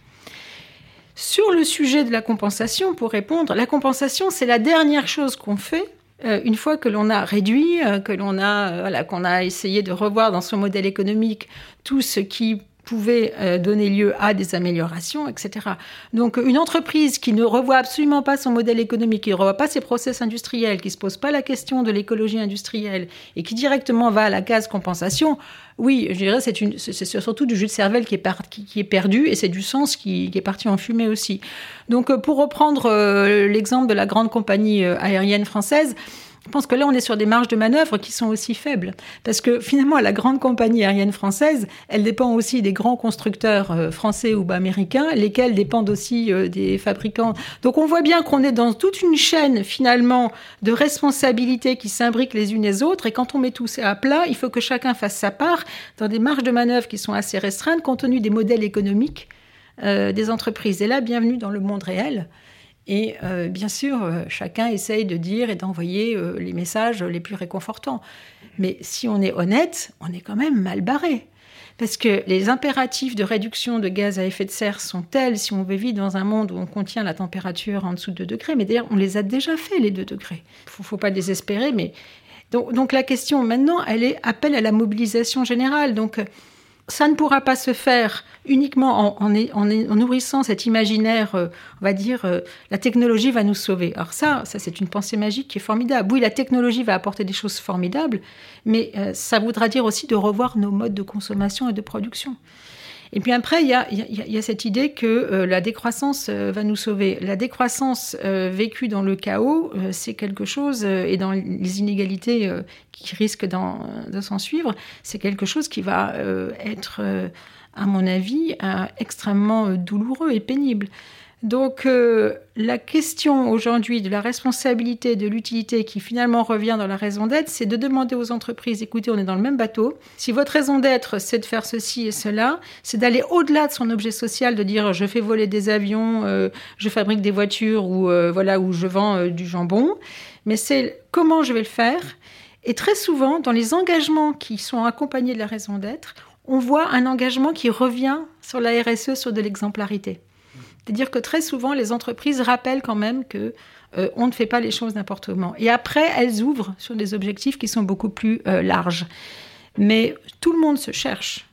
Sur le sujet de la compensation, pour répondre, la compensation, c'est la dernière chose qu'on fait euh, une fois que l'on a réduit, euh, que l'on a, euh, voilà, qu'on a essayé de revoir dans son modèle économique tout ce qui pouvait donner lieu à des améliorations, etc. Donc une entreprise qui ne revoit absolument pas son modèle économique, qui ne revoit pas ses process industriels, qui ne se pose pas la question de l'écologie industrielle et qui directement va à la case compensation, oui, je dirais c'est, c'est surtout du jus de cervelle qui est, qui, est perdu et c'est du sens qui, qui, est parti en fumée aussi. Donc pour reprendre l'exemple de la grande compagnie aérienne française, je pense que là, on est sur des marges de manœuvre qui sont aussi faibles. Parce que finalement, la grande compagnie aérienne française, elle dépend aussi des grands constructeurs euh, français ou américains, lesquels dépendent aussi euh, des fabricants. Donc on voit bien qu'on est dans toute une chaîne, finalement, de responsabilités qui s'imbriquent les unes les autres. Et quand on met tout ça à plat, il faut que chacun fasse sa part dans des marges de manœuvre qui sont assez restreintes compte tenu des modèles économiques des entreprises. Et là, bienvenue dans le monde réel. Et bien sûr, chacun essaye de dire et d'envoyer les messages les plus réconfortants. Mais si on est honnête, on est quand même mal barré. Parce que les impératifs de réduction de gaz à effet de serre sont tels si on veut vivre dans un monde où on contient la température en dessous de 2 degrés. Mais d'ailleurs, on les a déjà fait, les 2 degrés. Il ne faut pas désespérer, mais donc, donc, la question maintenant, elle est appel à la mobilisation générale. Donc ça ne pourra pas se faire uniquement en, nourrissant cet imaginaire, euh, on va dire, euh, la technologie va nous sauver. Alors ça, ça c'est une pensée magique qui est formidable. Oui, la technologie va apporter des choses formidables, mais euh, ça voudra dire aussi de revoir nos modes de consommation et de production. Et puis après, il y a, cette idée que euh, la décroissance euh, va nous sauver. La décroissance euh, vécue dans le chaos, c'est quelque chose, et dans les inégalités qui risquent de s'en suivre, c'est quelque chose qui va être, à mon avis, extrêmement douloureux et pénible. Donc euh, la question aujourd'hui de la responsabilité, de l'utilité qui finalement revient dans la raison d'être, c'est de demander aux entreprises, écoutez, on est dans le même bateau. Si votre raison d'être, c'est de faire ceci et cela, c'est d'aller au-delà de son objet social, de dire je fais voler des avions, euh, je fabrique des voitures ou euh, voilà ou je vends du jambon, mais c'est comment je vais le faire? Et très souvent, dans les engagements qui sont accompagnés de la raison d'être, on voit un engagement qui revient sur la RSE, sur de l'exemplarité. C'est-à-dire que très souvent, les entreprises rappellent quand même que euh, on ne fait pas les choses n'importe comment. Et après, elles ouvrent sur des objectifs qui sont beaucoup plus euh, larges. Mais tout le monde se cherche.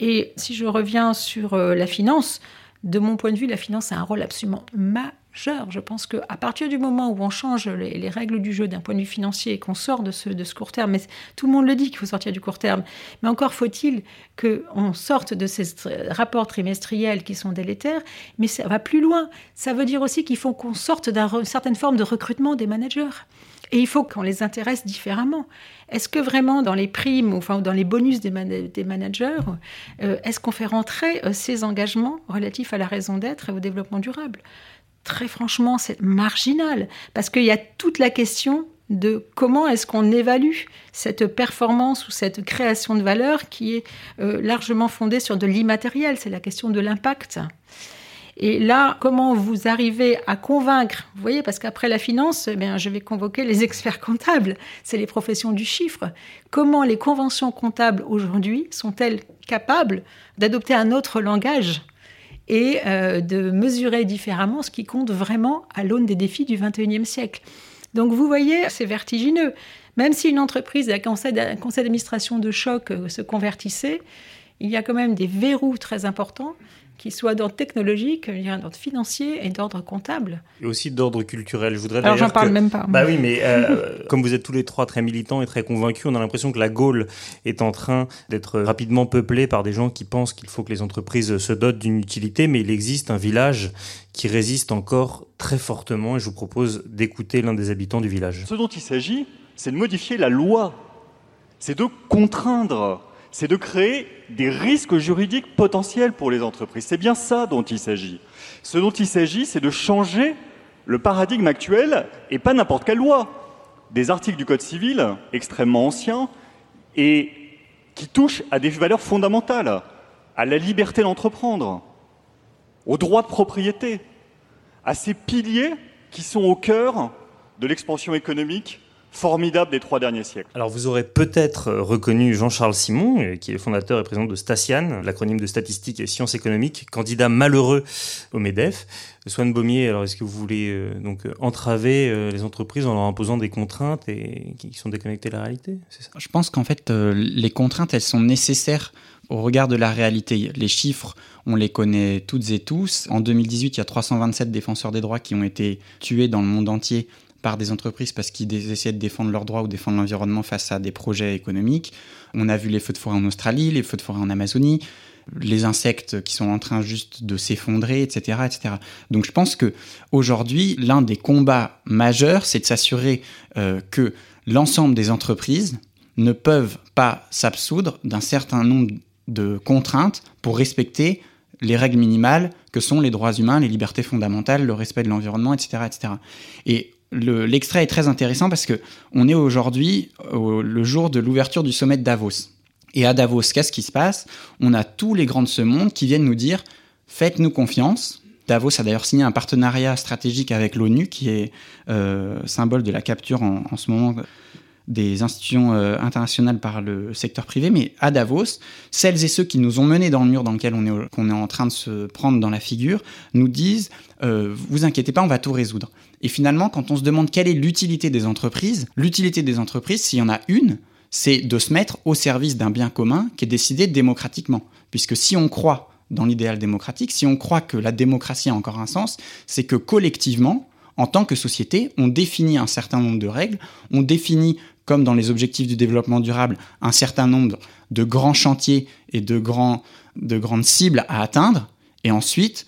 Et si je reviens sur euh, la finance, de mon point de vue, la finance a un rôle absolument majeur je pense qu'à partir du moment où on change les, règles du jeu d'un point de vue financier et qu'on sort de ce, de ce court terme, mais tout le monde le dit qu'il faut sortir du court terme, mais encore faut-il qu'on sorte de ces rapports trimestriels qui sont délétères, mais ça va plus loin. Ça veut dire aussi qu'il faut qu'on sorte d'une certaine forme de recrutement des managers. Et il faut qu'on les intéresse différemment. Est-ce que vraiment dans les primes, ou enfin dans les bonus des, des managers, euh, est-ce qu'on fait rentrer euh, ces engagements relatifs à la raison d'être et au développement durable? Très franchement, c'est marginal, parce qu'il y a toute la question de comment est-ce qu'on évalue cette performance ou cette création de valeur qui est euh, largement fondée sur de l'immatériel, c'est la question de l'impact. Et là, comment vous arrivez à convaincre? Vous voyez, parce qu'après la finance, eh bien, je vais convoquer les experts comptables, c'est les professions du chiffre. Comment les conventions comptables aujourd'hui sont-elles capables d'adopter un autre langage? Et euh, de mesurer différemment ce qui compte vraiment à l'aune des défis du 21e siècle. Donc vous voyez, c'est vertigineux. Même si une entreprise, un conseil d'administration de choc euh, se convertissait, il y a quand même des verrous très importants qui soit d'ordre technologique, d'ordre financier et d'ordre comptable. Et aussi d'ordre culturel. Je voudrais Alors j'en parle même pas. Bah oui, mais euh, *laughs* comme vous êtes tous les trois très militants et très convaincus, on a l'impression que la Gaule est en train d'être rapidement peuplée par des gens qui pensent qu'il faut que les entreprises se dotent d'une utilité, mais il existe un village qui résiste encore très fortement et je vous propose d'écouter l'un des habitants du village. Ce dont il s'agit, c'est de modifier la loi, c'est de contraindre c'est de créer des risques juridiques potentiels pour les entreprises. C'est bien ça dont il s'agit. Ce dont il s'agit, c'est de changer le paradigme actuel et pas n'importe quelle loi. Des articles du Code civil extrêmement anciens et qui touchent à des valeurs fondamentales, à la liberté d'entreprendre, au droit de propriété, à ces piliers qui sont au cœur de l'expansion économique formidable des trois derniers siècles. Alors vous aurez peut-être reconnu Jean-Charles Simon, euh, qui est le fondateur et président de Statian, l'acronyme de Statistique et Sciences économiques, candidat malheureux au MEDEF. Swan Baumier, alors est-ce que vous voulez euh, donc entraver euh, les entreprises en leur imposant des contraintes et qui sont déconnectées de la réalité ça? Je pense qu'en fait les contraintes elles sont nécessaires au regard de la réalité. Les chiffres, on les connaît toutes et tous. En 2018, il y a 327 défenseurs des droits qui ont été tués dans le monde entier par des entreprises parce qu'ils essaient de défendre leurs droits ou défendre l'environnement face à des projets économiques. On a vu les feux de forêt en Australie, les feux de forêt en Amazonie, les insectes qui sont en train juste de s'effondrer, etc., etc. Donc je pense que aujourd'hui, l'un des combats majeurs, c'est de s'assurer euh, que l'ensemble des entreprises ne peuvent pas s'absoudre d'un certain nombre de contraintes pour respecter les règles minimales que sont les droits humains, les libertés fondamentales, le respect de l'environnement, etc., etc. Et l'extrait est très intéressant parce que on est aujourd'hui le jour de l'ouverture du sommet de Davos. Et à Davos, qu'est-ce qui se passe? On a tous les grands de ce monde qui viennent nous dire faites-nous confiance. Davos a d'ailleurs signé un partenariat stratégique avec l'ONU, qui est euh, symbole de la capture en, ce moment des institutions euh, internationales par le secteur privé, mais à Davos, celles et ceux qui nous ont menés dans le mur dans lequel on est, qu'on est en train de se prendre dans la figure nous disent euh, vous inquiétez pas, on va tout résoudre. Et finalement, quand on se demande quelle est l'utilité des entreprises, l'utilité des entreprises, s'il y en a une, c'est de se mettre au service d'un bien commun qui est décidé démocratiquement. Puisque si on croit dans l'idéal démocratique, si on croit que la démocratie a encore un sens, c'est que collectivement, en tant que société, on définit un certain nombre de règles, on définit comme dans les objectifs du développement durable, un certain nombre de grands chantiers et de, de grandes cibles à atteindre. Et ensuite,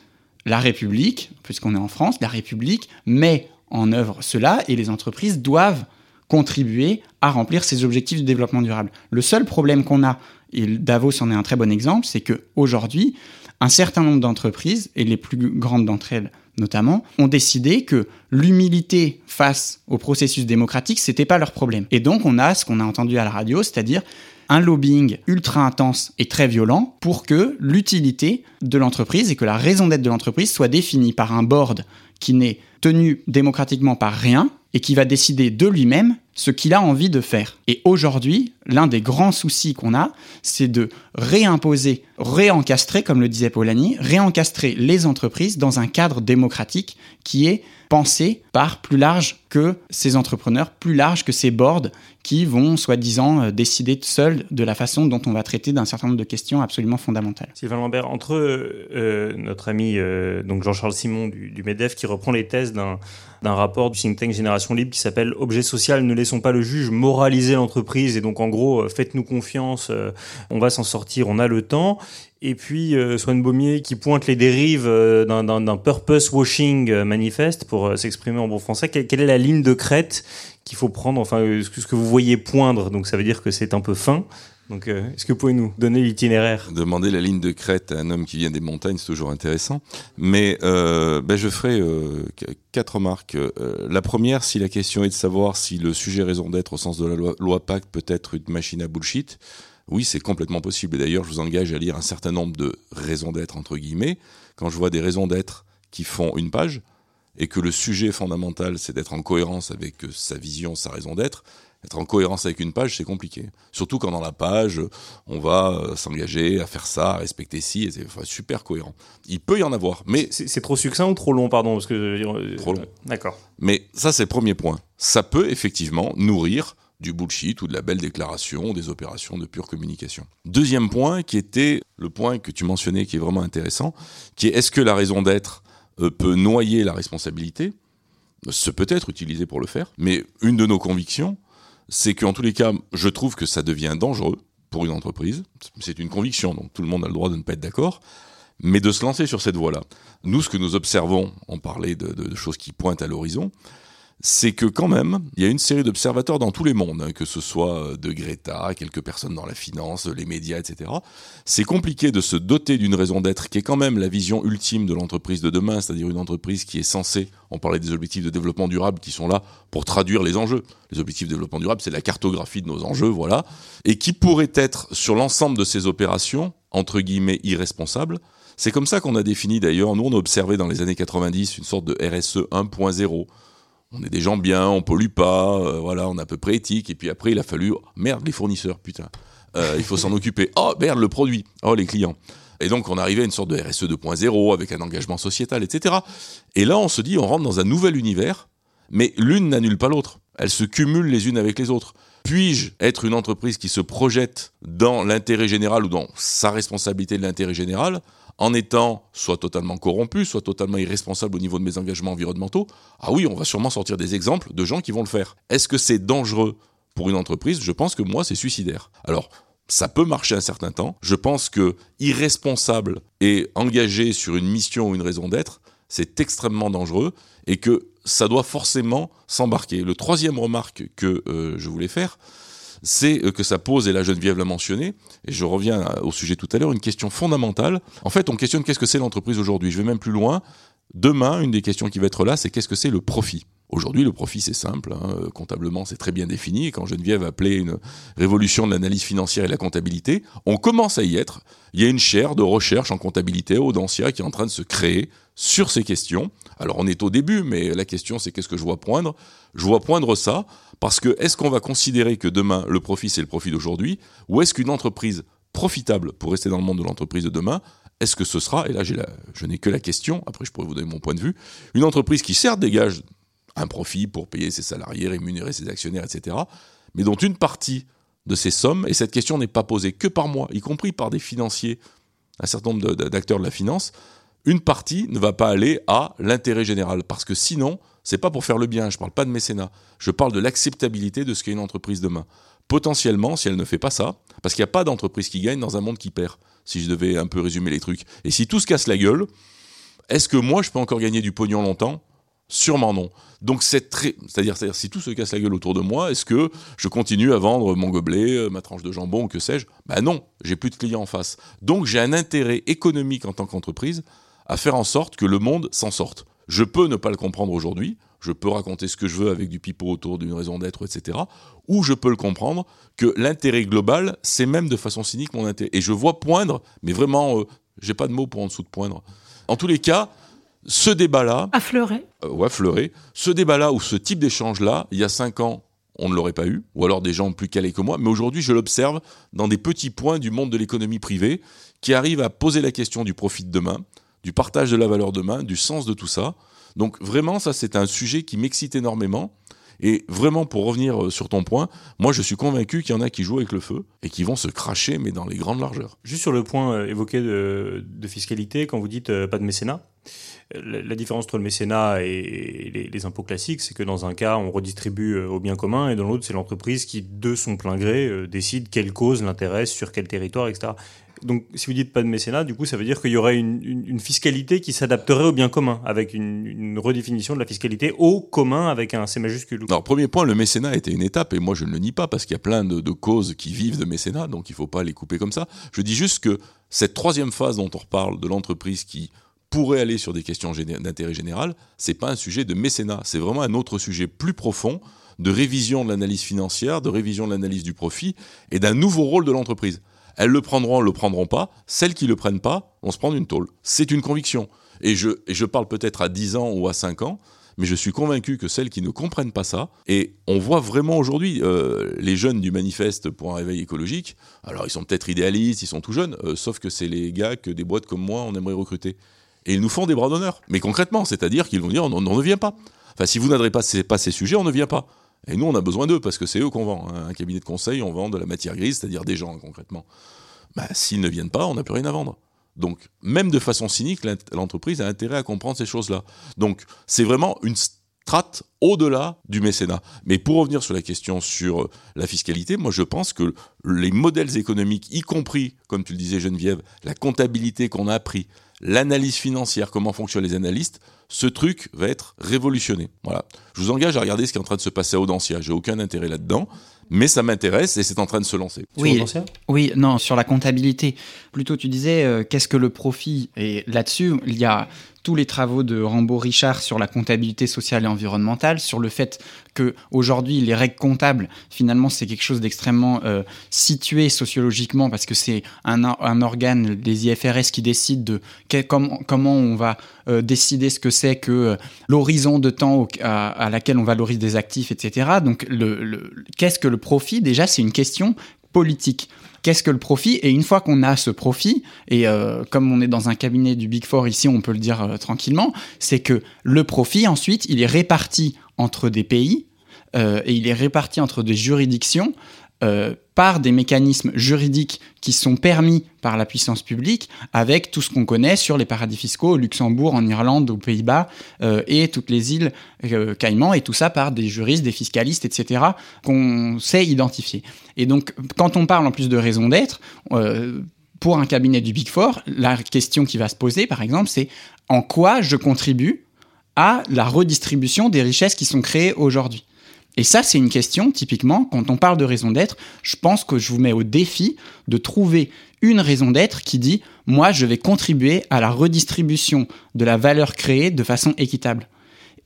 la République, puisqu'on est en France, la République met en œuvre cela et les entreprises doivent contribuer à remplir ces objectifs du développement durable. Le seul problème qu'on a, et Davos en est un très bon exemple, c'est que aujourd'hui, un certain nombre d'entreprises, et les plus grandes d'entre elles notamment, ont décidé que l'humilité face au processus démocratique, c'était pas leur problème. Et donc, on a ce qu'on a entendu à la radio, c'est-à-dire un lobbying ultra intense et très violent pour que l'utilité de l'entreprise et que la raison d'être de l'entreprise soit définie par un board qui n'est tenu démocratiquement par rien et qui va décider de lui-même ce qu'il a envie de faire. Et aujourd'hui, l'un des grands soucis qu'on a, c'est de réimposer, réencastrer, comme le disait Polanyi, réencastrer les entreprises dans un cadre démocratique qui est pensé par plus large que ces entrepreneurs, plus large que ces boards qui vont soi-disant euh, décider seuls de la façon dont on va traiter d'un certain nombre de questions absolument fondamentales. Sylvain Lambert, entre euh, notre ami euh, Jean-Charles Simon du, MEDEF qui reprend les thèses d'un rapport du think tank Génération Libre qui s'appelle Objet social, ne laissons pas le juge moraliser l'entreprise et donc en gros faites-nous confiance, on va s'en sortir, on a le temps. Et puis euh, Swan Baumier qui pointe les dérives euh, d'un purpose washing euh, manifeste pour euh, s'exprimer en bon français. Quelle, quelle, est la ligne de crête qu'il faut prendre? Enfin, ce que vous voyez poindre, donc ça veut dire que c'est un peu fin. Donc, est-ce que vous pouvez nous donner l'itinéraire? Demander la ligne de crête à un homme qui vient des montagnes, c'est toujours intéressant. Mais euh, ben je ferai euh, quatre remarques. Euh, la première, si la question est de savoir si le sujet raison d'être au sens de la loi, loi Pacte peut être une machine à bullshit, oui, c'est complètement possible. Et d'ailleurs, je vous engage à lire un certain nombre de raisons d'être, entre guillemets. Quand je vois des raisons d'être qui font une page, et que le sujet fondamental, c'est d'être en cohérence avec sa vision, sa raison d'être, être en cohérence avec une page, c'est compliqué. Surtout quand dans la page, on va s'engager à faire ça, à respecter ci, et c'est enfin, super cohérent. Il peut y en avoir, mais... C'est trop succinct ou trop long, pardon parce que, Trop long. D'accord. Mais ça, c'est le premier point. Ça peut effectivement nourrir du bullshit ou de la belle déclaration, des opérations de pure communication. Deuxième point, qui était le point que tu mentionnais, qui est vraiment intéressant, qui est est-ce que la raison d'être euh, peut noyer la responsabilité? Ce peut être utilisé pour le faire, mais une de nos convictions, c'est qu'en tous les cas, je trouve que ça devient dangereux pour une entreprise. C'est une conviction, donc tout le monde a le droit de ne pas être d'accord, mais de se lancer sur cette voie-là. Nous, ce que nous observons, on parlait de, de, de choses qui pointent à l'horizon, c'est que quand même, il y a une série d'observateurs dans tous les mondes, hein, que ce soit de Greta, quelques personnes dans la finance, les médias, etc. C'est compliqué de se doter d'une raison d'être qui est quand même la vision ultime de l'entreprise de demain, c'est-à-dire une entreprise qui est censée, on parlait des objectifs de développement durable qui sont là pour traduire les enjeux. Les objectifs de développement durable, c'est la cartographie de nos enjeux, voilà, et qui pourrait être sur l'ensemble de ces opérations, entre guillemets, irresponsables. C'est comme ça qu'on a défini d'ailleurs, nous on a observé dans les années 90 une sorte de RSE 1.0 on est des gens bien, on pollue pas, euh, voilà, on est à peu près éthique. Et puis après, il a fallu, oh, merde, les fournisseurs, putain, euh, il faut s'en *laughs* occuper. Oh merde, le produit, oh les clients. Et donc on arrivait à une sorte de RSE 2.0 avec un engagement sociétal, etc. Et là, on se dit, on rentre dans un nouvel univers, mais l'une n'annule pas l'autre. Elles se cumulent les unes avec les autres. Puis-je être une entreprise qui se projette dans l'intérêt général ou dans sa responsabilité de l'intérêt général? En étant soit totalement corrompu, soit totalement irresponsable au niveau de mes engagements environnementaux, ah oui, on va sûrement sortir des exemples de gens qui vont le faire. Est-ce que c'est dangereux pour une entreprise? Je pense que moi, c'est suicidaire. Alors, ça peut marcher un certain temps. Je pense que irresponsable et engagé sur une mission ou une raison d'être, c'est extrêmement dangereux et que ça doit forcément s'embarquer. Le troisième remarque que euh, je voulais faire, c'est euh, que ça pose, et la Geneviève l'a mentionné, et je reviens au sujet tout à l'heure, une question fondamentale. En fait, on questionne qu'est-ce que c'est l'entreprise aujourd'hui. Je vais même plus loin. Demain, une des questions qui va être là, c'est qu'est-ce que c'est le profit? Aujourd'hui, le profit, c'est simple. Hein. Comptablement, c'est très bien défini. Quand Geneviève appelait une révolution de l'analyse financière et de la comptabilité, on commence à y être. Il y a une chaire de recherche en comptabilité Audencia qui est en train de se créer sur ces questions. Alors, on est au début, mais la question, c'est qu'est-ce que je vois poindre? Je vois poindre ça parce que est-ce qu'on va considérer que demain, le profit, c'est le profit d'aujourd'hui? Ou est-ce qu'une entreprise profitable, pour rester dans le monde de l'entreprise de demain, est-ce que ce sera, et là je n'ai que la question, après je pourrais vous donner mon point de vue, une entreprise qui certes dégage un profit pour payer ses salariés, rémunérer ses actionnaires, etc., mais dont une partie de ces sommes, et cette question n'est pas posée que par moi, y compris par des financiers, un certain nombre d'acteurs de la finance, une partie ne va pas aller à l'intérêt général, parce que sinon, c'est pas pour faire le bien, je ne parle pas de mécénat, je parle de l'acceptabilité de ce qu'est une entreprise demain. Potentiellement, si elle ne fait pas ça, parce qu'il n'y a pas d'entreprise qui gagne dans un monde qui perd, si je devais un peu résumer les trucs. Et si tout se casse la gueule, est-ce que moi je peux encore gagner du pognon longtemps? Sûrement non. Donc c'est très, c'est-à-dire, si tout se casse la gueule autour de moi, est-ce que je continue à vendre mon gobelet, euh, ma tranche de jambon, que sais-je? Ben non, j'ai plus de clients en face. Donc j'ai un intérêt économique en tant qu'entreprise à faire en sorte que le monde s'en sorte. Je peux ne pas le comprendre aujourd'hui, je peux raconter ce que je veux avec du pipeau autour d'une raison d'être, etc. Ou je peux le comprendre que l'intérêt global, c'est même de façon cynique mon intérêt. Et je vois poindre, mais vraiment, euh, j'ai pas de mots pour en dessous de poindre. En tous les cas, ce débat-là. Affleurer. Euh, ou affleurer. Ce débat-là ou ce type d'échange-là, il y a cinq ans, on ne l'aurait pas eu, ou alors des gens plus calés que moi, mais aujourd'hui, je l'observe dans des petits points du monde de l'économie privée qui arrivent à poser la question du profit de demain, du partage de la valeur demain, du sens de tout ça. Donc vraiment, ça, c'est un sujet qui m'excite énormément. Et vraiment, pour revenir euh, sur ton point, moi je suis convaincu qu'il y en a qui jouent avec le feu et qui vont se cracher, mais dans les grandes largeurs. Juste sur le point euh, évoqué de, fiscalité, quand vous dites pas de mécénat, la, différence entre le mécénat et les, impôts classiques, c'est que dans un cas, on redistribue euh, au bien commun, et dans l'autre, c'est l'entreprise qui, de son plein gré, euh, décide quelle cause l'intéresse, sur quel territoire, etc. Donc, si vous dites pas de mécénat, du coup, ça veut dire qu'il y aurait une, fiscalité qui s'adapterait au bien commun, avec une, redéfinition de la fiscalité au commun avec un C majuscule. Alors, premier point, le mécénat était une étape, et moi je ne le nie pas, parce qu'il y a plein de, de, causes qui vivent de mécénat, donc il ne faut pas les couper comme ça. Je dis juste que cette troisième phase dont on reparle, de l'entreprise qui pourrait aller sur des questions d'intérêt général, c'est pas un sujet de mécénat, c'est vraiment un autre sujet plus profond de révision de l'analyse financière, de révision de l'analyse du profit et d'un nouveau rôle de l'entreprise. Elles le prendront, elles le prendront pas. Celles qui le prennent pas vont se prendre une tôle. C'est une conviction. Et je, parle peut-être à 10 ans ou à 5 ans, mais je suis convaincu que celles qui ne comprennent pas ça, et on voit vraiment aujourd'hui euh, les jeunes du manifeste pour un réveil écologique, alors ils sont peut-être idéalistes, ils sont tout jeunes, euh, sauf que c'est les gars que des boîtes comme moi, on aimerait recruter et ils nous font des bras d'honneur. Mais concrètement, c'est-à-dire qu'ils vont dire on, ne vient pas. Enfin, si vous n'adressez pas, ces sujets, on ne vient pas. Et nous, on a besoin d'eux parce que c'est eux qu'on vend. Hein. Un cabinet de conseil, on vend de la matière grise, c'est-à-dire des gens concrètement. Bah, S'ils ne viennent pas, on n'a plus rien à vendre. Donc, même de façon cynique, l'entreprise a intérêt à comprendre ces choses-là. Donc, c'est vraiment une strate au-delà du mécénat. Mais pour revenir sur la question sur euh, la fiscalité, moi je pense que les modèles économiques, y compris, comme tu le disais Geneviève, la comptabilité qu'on a appris, l'analyse financière, comment fonctionnent les analystes, ce truc va être révolutionné. Voilà. Je vous engage à regarder ce qui est en train de se passer à Audencia. J'ai aucun intérêt là-dedans, mais ça m'intéresse et c'est en train de se lancer. Oui, oui, non, sur la comptabilité. Plutôt, tu disais, euh, qu'est-ce que le profit Et là-dessus, il y a tous les travaux de Rambo Richard sur la comptabilité sociale et environnementale, sur le fait que aujourd'hui les règles comptables, finalement, c'est quelque chose d'extrêmement euh, situé sociologiquement parce que c'est un, un, organe, des IFRS, qui décide de comment, comment on va euh, décider ce que c'est que euh, l'horizon de temps à, laquelle on valorise des actifs, etc. Donc, le, qu'est-ce que le profit? Déjà, c'est une question politique. Qu'est-ce que le profit? Et une fois qu'on a ce profit, et euh, comme on est dans un cabinet du Big Four ici, on peut le dire tranquillement, c'est que le profit, ensuite, il est réparti entre des pays et il est réparti entre des juridictions euh, par des mécanismes juridiques qui sont permis par la puissance publique, avec tout ce qu'on connaît sur les paradis fiscaux au Luxembourg, en Irlande, aux Pays-Bas euh, et toutes les îles euh, Caïmans, et tout ça par des juristes, des fiscalistes, etc., qu'on sait identifier. Et donc, quand on parle en plus de raison d'être, pour un cabinet du Big Four, la question qui va se poser, par exemple, c'est en quoi je contribue à la redistribution des richesses qui sont créées aujourd'hui. Et ça, c'est une question, typiquement, quand on parle de raison d'être, je pense que je vous mets au défi de trouver une raison d'être qui dit, moi, je vais contribuer à la redistribution de la valeur créée de façon équitable.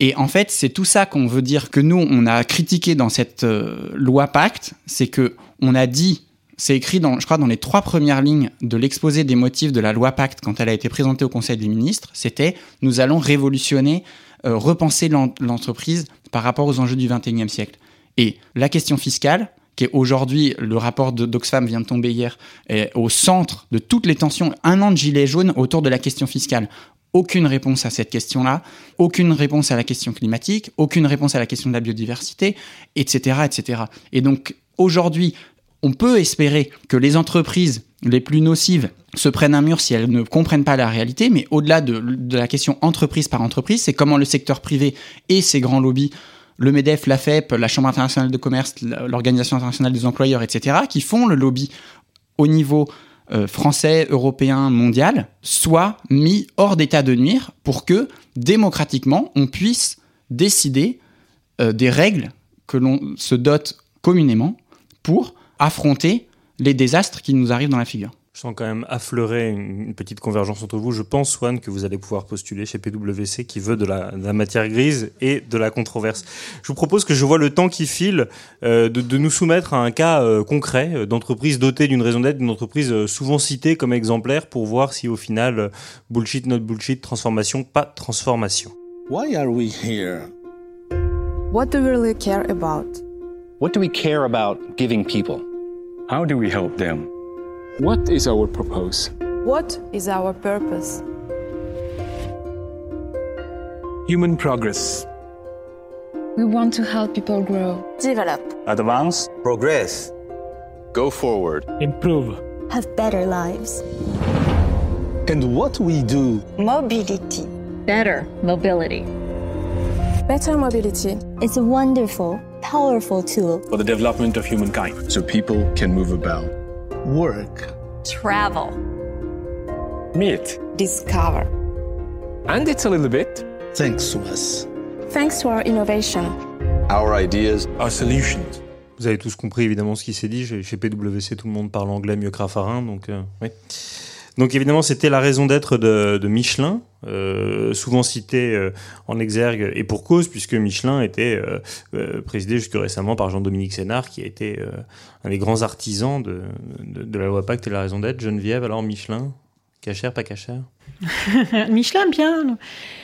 Et en fait, c'est tout ça qu'on veut dire que nous, on a critiqué dans cette euh, loi Pacte, c'est que on a dit, c'est écrit dans, je crois, dans les trois premières lignes de l'exposé des motifs de la loi Pacte quand elle a été présentée au Conseil des ministres, c'était nous allons révolutionner, euh, repenser l'entreprise par rapport aux enjeux du 21e siècle. Et la question fiscale, qui est aujourd'hui, le rapport d'Oxfam vient de tomber hier, est au centre de toutes les tensions, un an de gilet jaune autour de la question fiscale. Aucune réponse à cette question-là, aucune réponse à la question climatique, aucune réponse à la question de la biodiversité, etc., etc. Et donc, aujourd'hui, on peut espérer que les entreprises les plus nocives se prennent un mur si elles ne comprennent pas la réalité, mais au-delà de, la question entreprise par entreprise, c'est comment le secteur privé et ses grands lobbies le MEDEF, la FEP, la Chambre internationale de commerce, l'Organisation internationale des employeurs, etc., qui font le lobby au niveau euh, français, européen, mondial, soient mis hors d'état de nuire pour que, démocratiquement, on puisse décider euh, des règles que l'on se dote communément pour affronter les désastres qui nous arrivent dans la figure. Je sens quand même affleurer une petite convergence entre vous. Je pense, Swan, que vous allez pouvoir postuler chez PwC qui veut de la, matière grise et de la controverse. Je vous propose que je vois le temps qui file euh, de, nous soumettre à un cas euh, concret euh, d'entreprise dotée d'une raison d'être, d'une entreprise souvent citée comme exemplaire pour voir si au final, bullshit, not bullshit, transformation, pas transformation. Why are we here? What do we really care about? What do we care about giving people? How do we help them? What is our purpose? What is our purpose? Human progress. We want to help people grow, develop, advance, progress, go forward, improve, have better lives. And what we do? Mobility. Better mobility. Better mobility. It's a wonderful, powerful tool for the development of humankind. So people can move about work, travel, meet, discover. And it's a little bit thanks to us. Thanks to our innovation. Our ideas, our solutions. Vous avez tous compris évidemment ce qui s'est dit. Chez PwC, tout le monde parle anglais mieux que Raffarin, donc euh, oui. Donc évidemment, c'était la raison d'être de, de, Michelin, euh, souvent cité euh, en exergue et pour cause, puisque Michelin était euh, présidé jusque récemment par Jean-Dominique Sénard, qui a été un des grands artisans de, de, la loi Pacte et la raison d'être. Geneviève, alors Michelin, cachère, pas cachère? *laughs* Michelin, bien.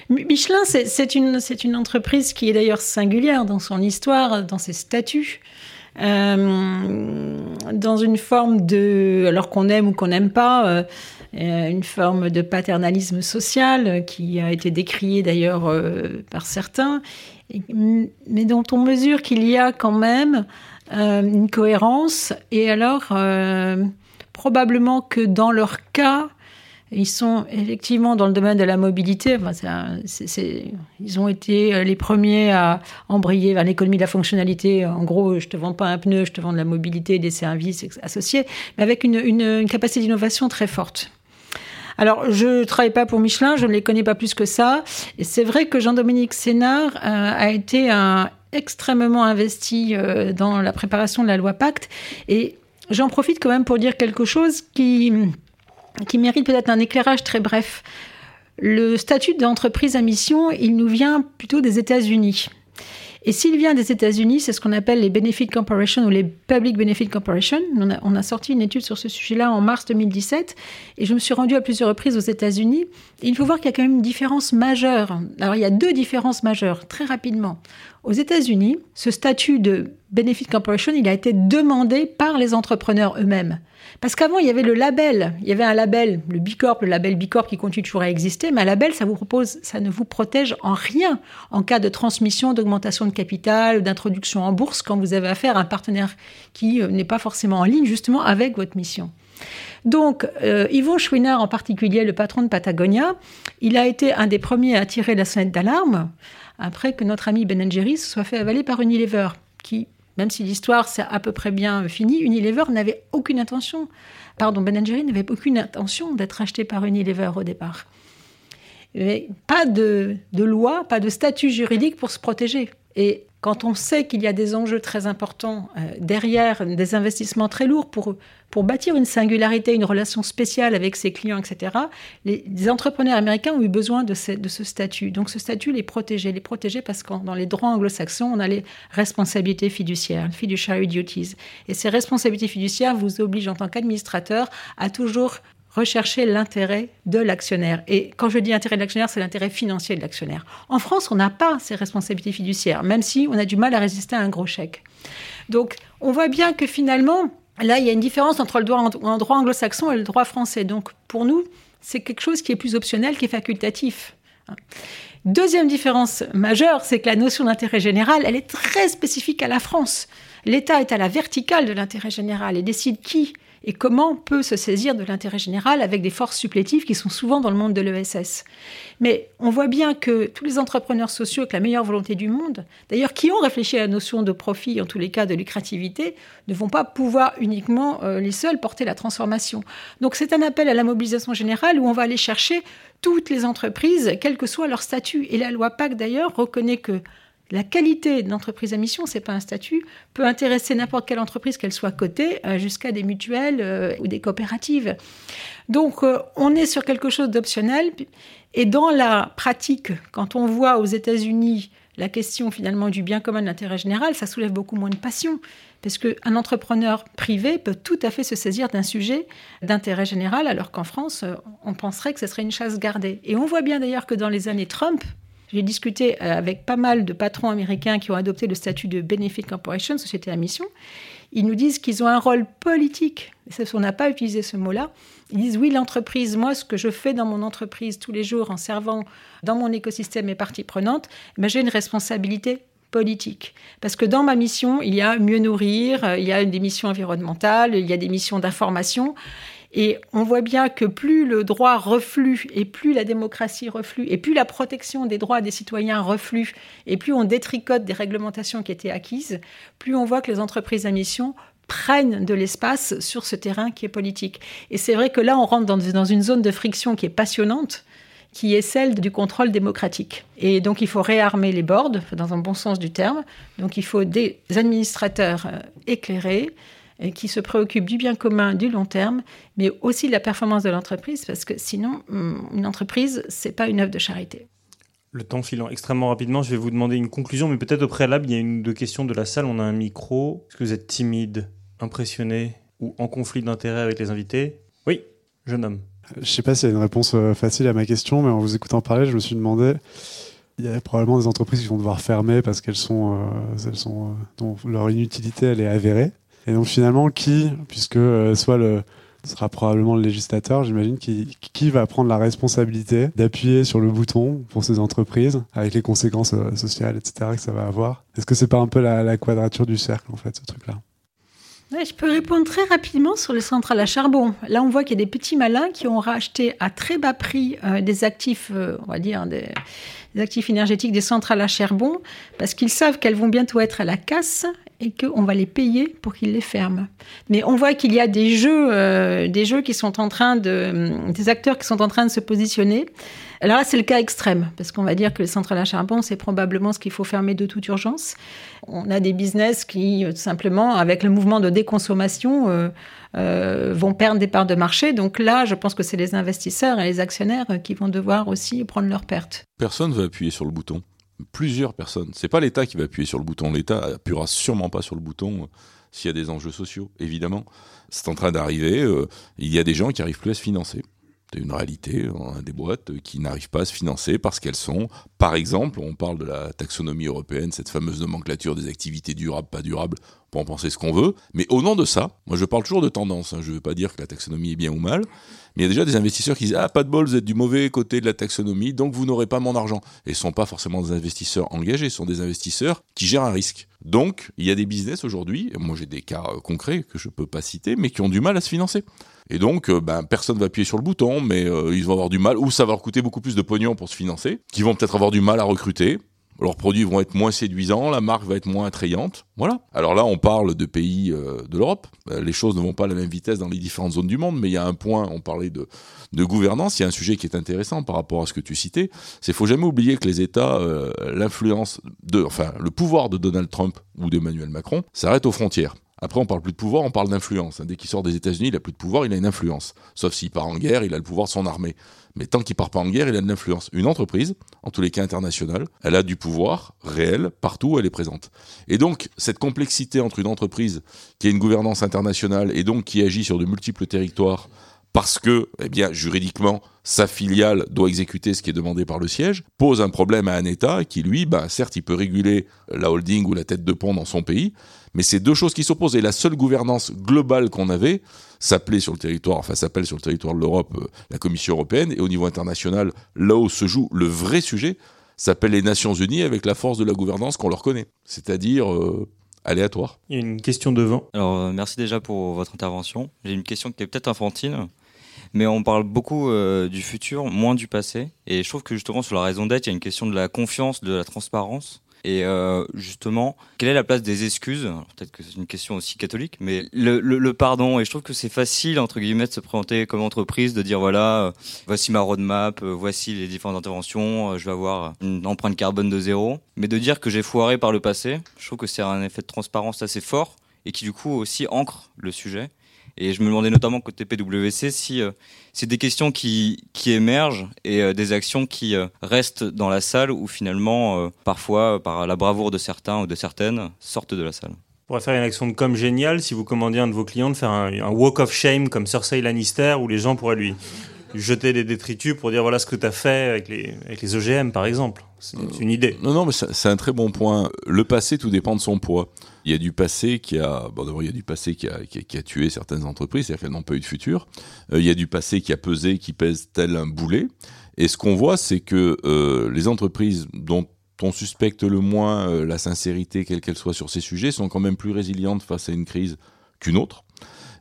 Michelin, c'est une, une entreprise qui est d'ailleurs singulière dans son histoire, dans ses statuts. Dans une forme de, alors qu'on aime ou qu'on n'aime pas, une forme de paternalisme social qui a été décrié d'ailleurs euh, par certains, mais dont on mesure qu'il y a quand même euh, une cohérence. Et alors, probablement que dans leur cas, ils sont effectivement dans le domaine de la mobilité. Ils ont été les premiers à embrayer vers l'économie de la fonctionnalité. En gros, je te vends pas un pneu, je te vends de la mobilité, des services associés, mais avec une capacité d'innovation très forte. Alors, je travaille pas pour Michelin, je ne les connais pas plus que ça. Et c'est vrai que Jean-Dominique Sénard euh, a été extrêmement investi euh, dans la préparation de la loi Pacte. Et j'en profite quand même pour dire quelque chose qui mérite peut-être un éclairage très bref. Le statut d'entreprise à mission, il nous vient plutôt des États-Unis. Et s'il vient des États-Unis, c'est ce qu'on appelle les Benefit Corporation ou les Public Benefit Corporation. On a, on a sorti une étude sur ce sujet-là en mars 2017 et je me suis rendue à plusieurs reprises aux États-Unis. Il faut voir qu'il y a quand même une différence majeure. Alors il y a deux différences majeures, très rapidement. Aux États-Unis, ce statut de Benefit Corporation, il a été demandé par les entrepreneurs eux-mêmes. Parce qu'avant, il y avait le label. Il y avait un label, le Bicorp, le label Bicorp qui continue toujours à exister, mais un label, ça vous propose, ça ne vous protège en rien en cas de transmission, d'augmentation de capital, d'introduction en bourse quand vous avez affaire à un partenaire qui euh, n'est pas forcément en ligne justement avec votre mission. Donc, euh, Ivo Schwiner en particulier, le patron de Patagonia, il a été un des premiers à tirer la sonnette d'alarme après que notre ami Ben Jerry's soit fait avaler par Unilever, qui même si l'histoire s'est à peu près bien finie, Unilever n'avait aucune intention, pardon, Ben Jerry n'avait aucune intention d'être acheté par Unilever au départ. pas de, loi, pas de statut juridique pour se protéger. Quand on sait qu'il y a des enjeux très importants euh, derrière, des investissements très lourds pour, pour bâtir une singularité, une relation spéciale avec ses clients, etc., les, entrepreneurs américains ont eu besoin de ce, de ce, statut. Donc ce statut les protégeait. Les protégeait parce que dans les droits anglo-saxons, on a les responsabilités fiduciaires, fiduciary duties. Et ces responsabilités fiduciaires vous obligent en tant qu'administrateur à toujours rechercher l'intérêt de l'actionnaire. Et quand je dis intérêt de l'actionnaire, c'est l'intérêt financier de l'actionnaire. En France, on n'a pas ces responsabilités fiduciaires, même si on a du mal à résister à un gros chèque. Donc, on voit bien que finalement, là, il y a une différence entre le droit, anglo-saxon et le droit français. Donc, pour nous, c'est quelque chose qui est plus optionnel, qui est facultatif. Deuxième différence majeure, c'est que la notion d'intérêt général, elle est très spécifique à la France. L'État est à la verticale de l'intérêt général et décide qui et comment peut se saisir de l'intérêt général avec des forces supplétives qui sont souvent dans le monde de l'ESS. Mais on voit bien que tous les entrepreneurs sociaux avec la meilleure volonté du monde, d'ailleurs qui ont réfléchi à la notion de profit, en tous les cas de lucrativité, ne vont pas pouvoir uniquement euh, les seuls porter la transformation. Donc c'est un appel à la mobilisation générale où on va aller chercher toutes les entreprises, quel que soit leur statut. Et la loi PAC d'ailleurs reconnaît que la qualité d'entreprise à mission, c'est pas un statut, peut intéresser n'importe quelle entreprise, qu'elle soit cotée, euh, jusqu'à des mutuelles euh, ou des coopératives. Donc, euh, on est sur quelque chose d'optionnel. Et dans la pratique, quand on voit aux États-Unis la question finalement du bien commun de l'intérêt général, ça soulève beaucoup moins de passion. Parce qu'un entrepreneur privé peut tout à fait se saisir d'un sujet d'intérêt général, alors qu'en France, on penserait que ce serait une chasse gardée. Et on voit bien d'ailleurs que dans les années Trump, j'ai discuté euh, avec pas mal de patrons américains qui ont adopté le statut de Benefit Corporation, société à mission. Ils nous disent qu'ils ont un rôle politique. On n'a pas utilisé ce mot-là. Ils disent oui, l'entreprise, moi, ce que je fais dans mon entreprise tous les jours en servant dans mon écosystème mes parties prenantes, ben, j'ai une responsabilité politique. Parce que dans ma mission, il y a mieux nourrir, euh, il y a des missions environnementales, il y a des missions d'information. Et on voit bien que plus le droit reflue et plus la démocratie reflue et plus la protection des droits des citoyens reflue et plus on détricote des réglementations qui étaient acquises, plus on voit que les entreprises à mission prennent de l'espace sur ce terrain qui est politique. Et c'est vrai que là, on rentre dans, une zone de friction qui est passionnante, qui est celle du contrôle démocratique. Et donc, il faut réarmer les boards, dans un bon sens du terme. Donc, il faut des administrateurs euh, éclairés, qui se préoccupe du bien commun du long terme, mais aussi de la performance de l'entreprise, parce que sinon, hum, une entreprise, c'est pas une œuvre de charité. Le temps filant extrêmement rapidement, je vais vous demander une conclusion, mais peut-être au préalable, il y a une ou deux questions de la salle. On a un micro. Est-ce que vous êtes timide, impressionné ou en conflit d'intérêt avec les invités? Oui, jeune homme. Je ne sais pas s'il y a une réponse euh, facile à ma question, mais en vous écoutant parler, je me suis demandé il y a probablement des entreprises qui vont devoir fermer parce qu'elles sont, euh, elles sont, euh, dont leur inutilité elle est avérée. Et donc finalement, qui, puisque euh, soit le ce sera probablement le législateur, j'imagine, qui, qui va prendre la responsabilité d'appuyer sur le bouton pour ces entreprises, avec les conséquences euh, sociales, etc., que ça va avoir. Est-ce que c'est pas un peu la, la quadrature du cercle, en fait, ce truc-là? Je peux répondre très rapidement sur les centrales à charbon. Là, on voit qu'il y a des petits malins qui ont racheté à très bas prix euh, des actifs, euh, on va dire, des, des, actifs énergétiques des centrales à charbon, parce qu'ils savent qu'elles vont bientôt être à la casse et qu'on va les payer pour qu'ils les ferment. Mais on voit qu'il y a des jeux, euh, des jeux qui sont en train de, des acteurs qui sont en train de se positionner. Alors là, c'est le cas extrême, parce qu'on va dire que les centrales à charbon, c'est probablement ce qu'il faut fermer de toute urgence. On a des business qui, tout simplement, avec le mouvement de déconsommation, euh, euh, vont perdre des parts de marché. Donc là, je pense que c'est les investisseurs et les actionnaires qui vont devoir aussi prendre leurs pertes. Personne ne va appuyer sur le bouton plusieurs personnes. C'est pas l'État qui va appuyer sur le bouton. L'État appuiera sûrement pas sur le bouton euh, s'il y a des enjeux sociaux, évidemment. C'est en train d'arriver. Euh, il y a des gens qui arrivent plus à se financer. C'est une réalité. On a des boîtes qui n'arrivent pas à se financer parce qu'elles sont, par exemple, on parle de la taxonomie européenne, cette fameuse nomenclature des activités durables, pas durables. Peut en penser ce qu'on veut. Mais au nom de ça, moi je parle toujours de tendance. Hein. Je ne veux pas dire que la taxonomie est bien ou mal. Mais il y a déjà des investisseurs qui disent Ah, pas de bol, vous êtes du mauvais côté de la taxonomie, donc vous n'aurez pas mon argent. Et ce ne sont pas forcément des investisseurs engagés, ce sont des investisseurs qui gèrent un risque. Donc, il y a des business aujourd'hui, moi j'ai des cas euh, concrets que je ne peux pas citer, mais qui ont du mal à se financer. Et donc, euh, ben, personne va appuyer sur le bouton, mais euh, ils vont avoir du mal, ou ça va leur coûter beaucoup plus de pognon pour se financer, qui vont peut-être avoir du mal à recruter, leurs produits vont être moins séduisants, la marque va être moins attrayante. Voilà. Alors là, on parle de pays euh, de l'Europe. Euh, les choses ne vont pas à la même vitesse dans les différentes zones du monde, mais il y a un point, on parlait de, de gouvernance, il y a un sujet qui est intéressant par rapport à ce que tu citais, c'est faut jamais oublier que les États, l'influence de, enfin, le pouvoir de Donald Trump ou d'Emmanuel Macron s'arrête aux frontières. Après, on parle plus de pouvoir, on parle d'influence. Dès qu'il sort des États-Unis, il a plus de pouvoir, il a une influence. Sauf s'il part en guerre, il a le pouvoir de son armée. Mais tant qu'il part pas en guerre, il a de l'influence. Une entreprise, en tous les cas internationale, elle a du pouvoir réel partout où elle est présente. Et donc, cette complexité entre une entreprise qui a une gouvernance internationale et donc qui agit sur de multiples territoires parce que, eh bien, juridiquement, sa filiale doit exécuter ce qui est demandé par le siège, pose un problème à un État qui, lui, bah, certes, il peut réguler la holding ou la tête de pont dans son pays, mais c'est deux choses qui s'opposent. Et la seule gouvernance globale qu'on avait s'appelait sur le territoire, enfin s'appelle sur le territoire de l'Europe euh, la Commission européenne, et au niveau international, là où se joue le vrai sujet, s'appelle les Nations Unies avec la force de la gouvernance qu'on leur connaît, c'est-à-dire euh, aléatoire. Il y a une question devant. Alors, euh, merci déjà pour votre intervention. J'ai une question qui est peut-être infantile, mais on parle beaucoup euh, du futur, moins du passé. Et je trouve que justement, sur la raison d'être, il y a une question de la confiance, de la transparence. Et euh, justement, quelle est la place des excuses? Peut-être que c'est une question aussi catholique, mais le, le- le pardon. Et je trouve que c'est facile, entre guillemets, de se présenter comme entreprise, de dire voilà, euh, voici ma roadmap, euh, voici les différentes interventions, je vais avoir une empreinte carbone de zéro. Mais de dire que j'ai foiré par le passé, je trouve que c'est un effet de transparence assez fort et qui du coup aussi ancre le sujet. Et je me demandais notamment côté PwC si euh, c'est des questions qui, qui émergent et euh, des actions qui euh, restent dans la salle ou finalement, parfois, par la bravoure de certains ou de certaines, sortent de la salle. On pourrait faire une action de com géniale si vous commandiez un de vos clients de faire un, walk of shame comme Cersei Lannister où les gens pourraient lui jeter des détritus pour dire voilà ce que tu as fait avec les, avec les OGM par exemple. C'est c'est une idée. Non, non, mais c'est c'est un très bon point. Le passé, tout dépend de son poids. Il y a du passé qui a, bon, d'abord, il y a du passé qui a, qui a, qui a tué certaines entreprises, c'est-à-dire qu'elles n'ont pas eu de futur. Euh, il y a du passé qui a pesé, qui pèse tel un boulet. Et ce qu'on voit, c'est que euh, les entreprises dont on suspecte le moins euh, la sincérité, quelle qu'elle soit sur ces sujets, sont quand même plus résilientes face à une crise qu'une autre.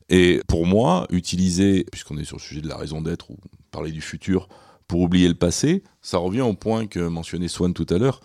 Et pour moi, utiliser, puisqu'on est sur le sujet de la raison d'être ou parler du futur, pour oublier le passé, ça revient au point que mentionnait Swan tout à l'heure.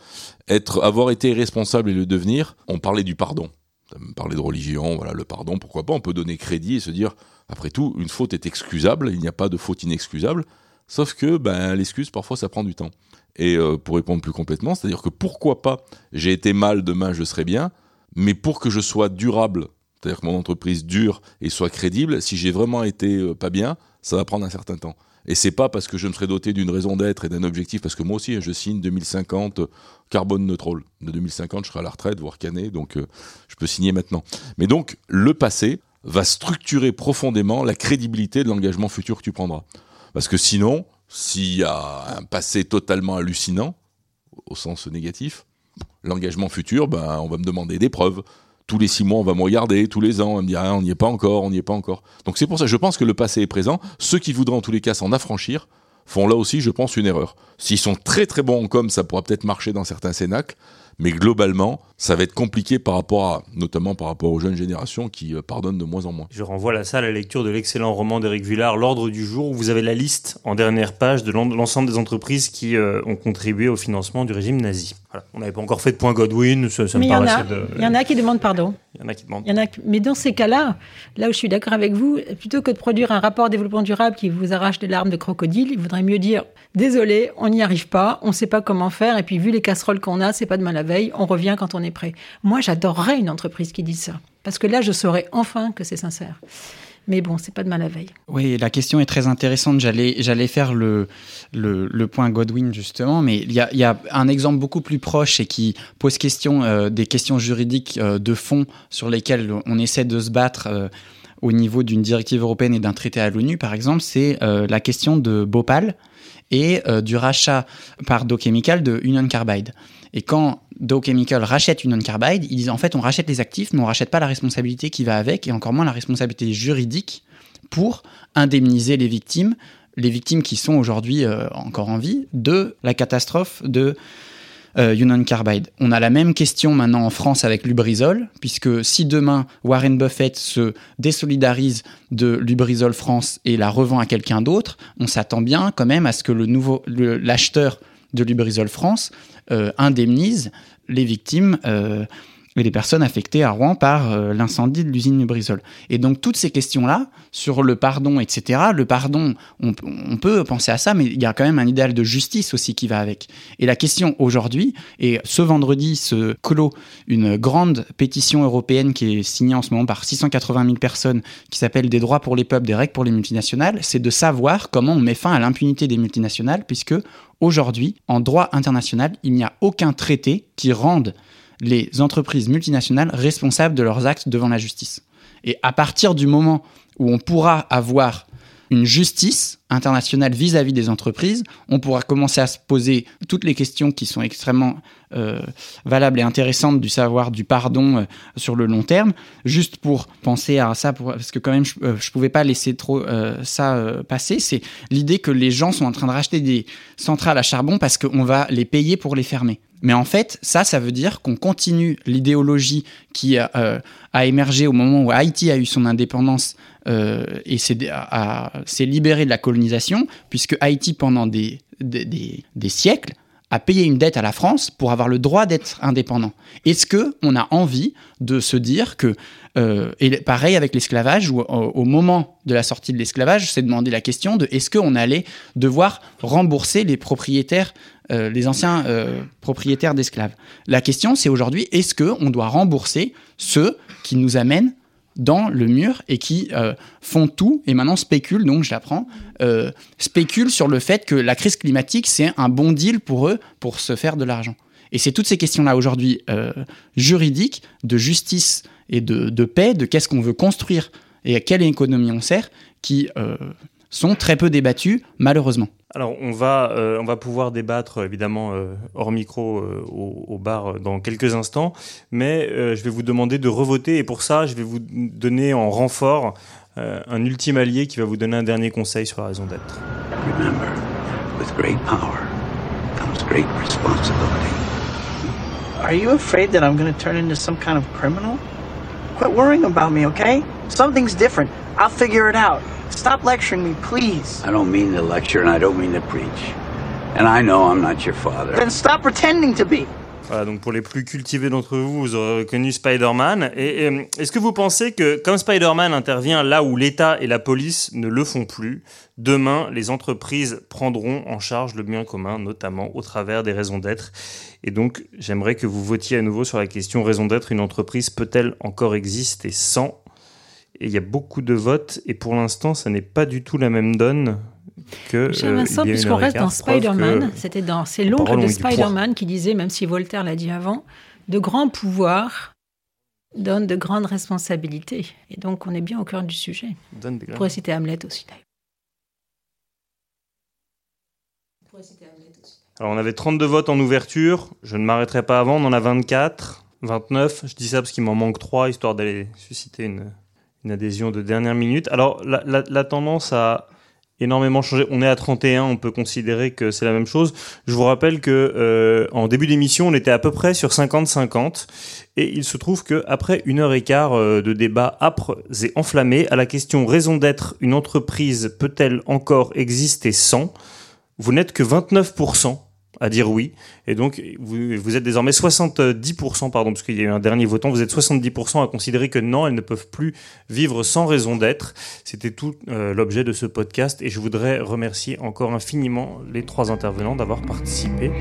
Être, avoir été irresponsable et le devenir, on parlait du pardon. On parlait de religion, voilà, le pardon, pourquoi pas, on peut donner crédit et se dire, après tout, une faute est excusable, il n'y a pas de faute inexcusable, sauf que ben, l'excuse, parfois, ça prend du temps. Et euh, pour répondre plus complètement, c'est-à-dire que pourquoi pas, j'ai été mal, demain je serai bien, mais pour que je sois durable, c'est-à-dire que mon entreprise dure et soit crédible, si j'ai vraiment été euh, pas bien, ça va prendre un certain temps. Et c'est pas parce que je me serais doté d'une raison d'être et d'un objectif, parce que moi aussi, je signe 2050 euh, carbone neutral. De 2050, je serai à la retraite, voire cané, donc euh, je peux signer maintenant. Mais donc, le passé va structurer profondément la crédibilité de l'engagement futur que tu prendras. Parce que sinon, s'il y a un passé totalement hallucinant, au sens négatif, l'engagement futur, ben, on va me demander des preuves. Tous les six mois, on va me regarder, tous les ans, on va me dire, ah, on n'y est pas encore, on n'y est pas encore. Donc c'est pour ça, je pense que le passé est présent. Ceux qui voudraient en tous les cas s'en affranchir font là aussi, je pense, une erreur. S'ils sont très très bons en com, ça pourra peut-être marcher dans certains cénacles, mais globalement, ça va être compliqué par rapport à, notamment par rapport aux jeunes générations qui euh, pardonnent de moins en moins. Je renvoie la salle à la lecture de l'excellent roman d'Éric Villard, L'ordre du jour, où vous avez la liste en dernière page de l'en- l'ensemble des entreprises qui euh, ont contribué au financement du régime nazi. Voilà. On n'avait pas encore fait de point Godwin, ça, ça Mais me il y, en a, paraissait de... il y en a qui demandent pardon. Il y en a qui demandent. Il y en a, mais dans ces cas-là, là où je suis d'accord avec vous, plutôt que de produire un rapport développement durable qui vous arrache des larmes de crocodile, il vaudrait mieux dire désolé, on n'y arrive pas, on ne sait pas comment faire, et puis vu les casseroles qu'on a, c'est pas demain la veille, on revient quand on est prêt. Moi, j'adorerais une entreprise qui dise ça, parce que là, je saurais enfin que c'est sincère. Mais bon, c'est pas demain la veille. Oui, la question est très intéressante. J'allais, j'allais faire le, le, point Godwin justement, mais il y a, y a un exemple beaucoup plus proche et qui pose euh, des questions juridiques euh, de fond sur lesquelles on essaie de se battre euh, au niveau d'une directive européenne et d'un traité à l'ONU, par exemple, c'est la question de Bhopal et du rachat par Dow Chemical de Union Carbide. Et quand Dow Chemical rachète Union Carbide, ils disent en fait on rachète les actifs, mais on rachète pas la responsabilité qui va avec, et encore moins la responsabilité juridique pour indemniser les victimes, les victimes qui sont aujourd'hui euh, encore en vie, de la catastrophe de euh, Union Carbide. On a la même question maintenant en France avec Lubrizol, puisque si demain Warren Buffett se désolidarise de Lubrizol France et la revend à quelqu'un d'autre, on s'attend bien quand même à ce que le nouveau l'acheteur de Lubrizol France indemnise les victimes et les personnes affectées à Rouen par euh, l'incendie de l'usine Lubrizol. Et donc toutes ces questions-là, sur le pardon, etc., le pardon, on, on, peut penser à ça, mais il y a quand même un idéal de justice aussi qui va avec. Et la question aujourd'hui, et ce vendredi se clôt une grande pétition européenne qui est signée en ce moment par 680 000 personnes, qui s'appelle Des droits pour les peuples, des règles pour les multinationales, c'est de savoir comment on met fin à l'impunité des multinationales, puisque aujourd'hui, en droit international, il n'y a aucun traité qui rende les entreprises multinationales responsables de leurs actes devant la justice. Et à partir du moment où on pourra avoir une justice internationale vis-à-vis des entreprises, on pourra commencer à se poser toutes les questions qui sont extrêmement euh, valables et intéressantes du savoir du pardon euh, sur le long terme. Juste pour penser à ça, parce que quand même je, ne euh, pouvais pas laisser trop ça passer, c'est l'idée que les gens sont en train de racheter des centrales à charbon parce qu'on va les payer pour les fermer. Mais en fait, ça, ça veut dire qu'on continue l'idéologie qui a, émergé au moment où Haïti a eu son indépendance et s'est libéré de la colonisation, puisque Haïti, pendant des, siècles, a payé une dette à la France pour avoir le droit d'être indépendant. Est-ce que on a envie de se dire que euh, et pareil avec l'esclavage où au, moment de la sortie de l'esclavage, s'est demandé la question de est-ce qu'on allait devoir rembourser les propriétaires, euh, les anciens euh, propriétaires d'esclaves? La question c'est aujourd'hui est-ce que on doit rembourser ceux qui nous amènent dans le mur et qui euh, font tout et maintenant spéculent, donc je l'apprends, euh, spéculent sur le fait que la crise climatique c'est un bon deal pour eux pour se faire de l'argent. Et c'est toutes ces questions-là aujourd'hui euh, juridiques, de justice et de, de paix, de qu'est-ce qu'on veut construire et à quelle économie on sert, qui sont très peu débattues malheureusement. Alors on va, euh, on va pouvoir débattre évidemment euh, hors micro euh, au, au, bar dans quelques instants, mais je vais vous demander de revoter et pour ça je vais vous donner en renfort un ultime allié qui va vous donner un dernier conseil sur la raison d'être. Remember, with great power comes great responsibility. Are you afraid that I'm going to turn into some kind of criminal? Quit worrying about me, okay? Something's different. I'll figure it out. Stop lecturing me, please. I don't mean to lecture and I don't mean to preach. And I know I'm not your father. Then stop pretending to be. Voilà, donc pour les plus cultivés d'entre vous, vous aurez reconnu Spider-Man. Et, et est-ce que vous pensez que, comme Spider-Man intervient là où l'État et la police ne le font plus, demain, les entreprises prendront en charge le bien commun, notamment au travers des raisons d'être? Et donc, j'aimerais que vous votiez à nouveau sur la question raison d'être. Une entreprise peut-elle encore exister sans il y a beaucoup de votes et pour l'instant, ça n'est pas du tout la même donne que. Cher Vincent, puisqu'on reste dans Spider-Man, c'était dans c'est l'oncle de Spider-Man qui disait, même si Voltaire l'a dit avant, de grands pouvoirs donnent de grandes responsabilités. Et donc, on est bien au cœur du sujet. Donne des pourrait citer Hamlet aussi. Alors, on avait 32 votes en ouverture. Je ne m'arrêterai pas avant. On en a 24, 29. Je dis ça parce qu'il m'en manque 3, histoire d'aller susciter une, une adhésion de dernière minute. Alors, la, la, la, tendance a énormément changé. On est à 31, on peut considérer que c'est la même chose. Je vous rappelle que euh, en début d'émission, on était à peu près sur 50-50, et il se trouve que après une heure et quart euh, de débat âpre et enflammé à la question raison d'être, une entreprise peut-elle encore exister sans? Vous n'êtes que 29 à dire oui. Et donc, vous, vous êtes désormais 70%, pardon, parce qu'il y a eu un dernier votant, vous êtes 70% à considérer que non, elles ne peuvent plus vivre sans raison d'être. C'était tout euh, l'objet de ce podcast et je voudrais remercier encore infiniment les trois intervenants d'avoir participé.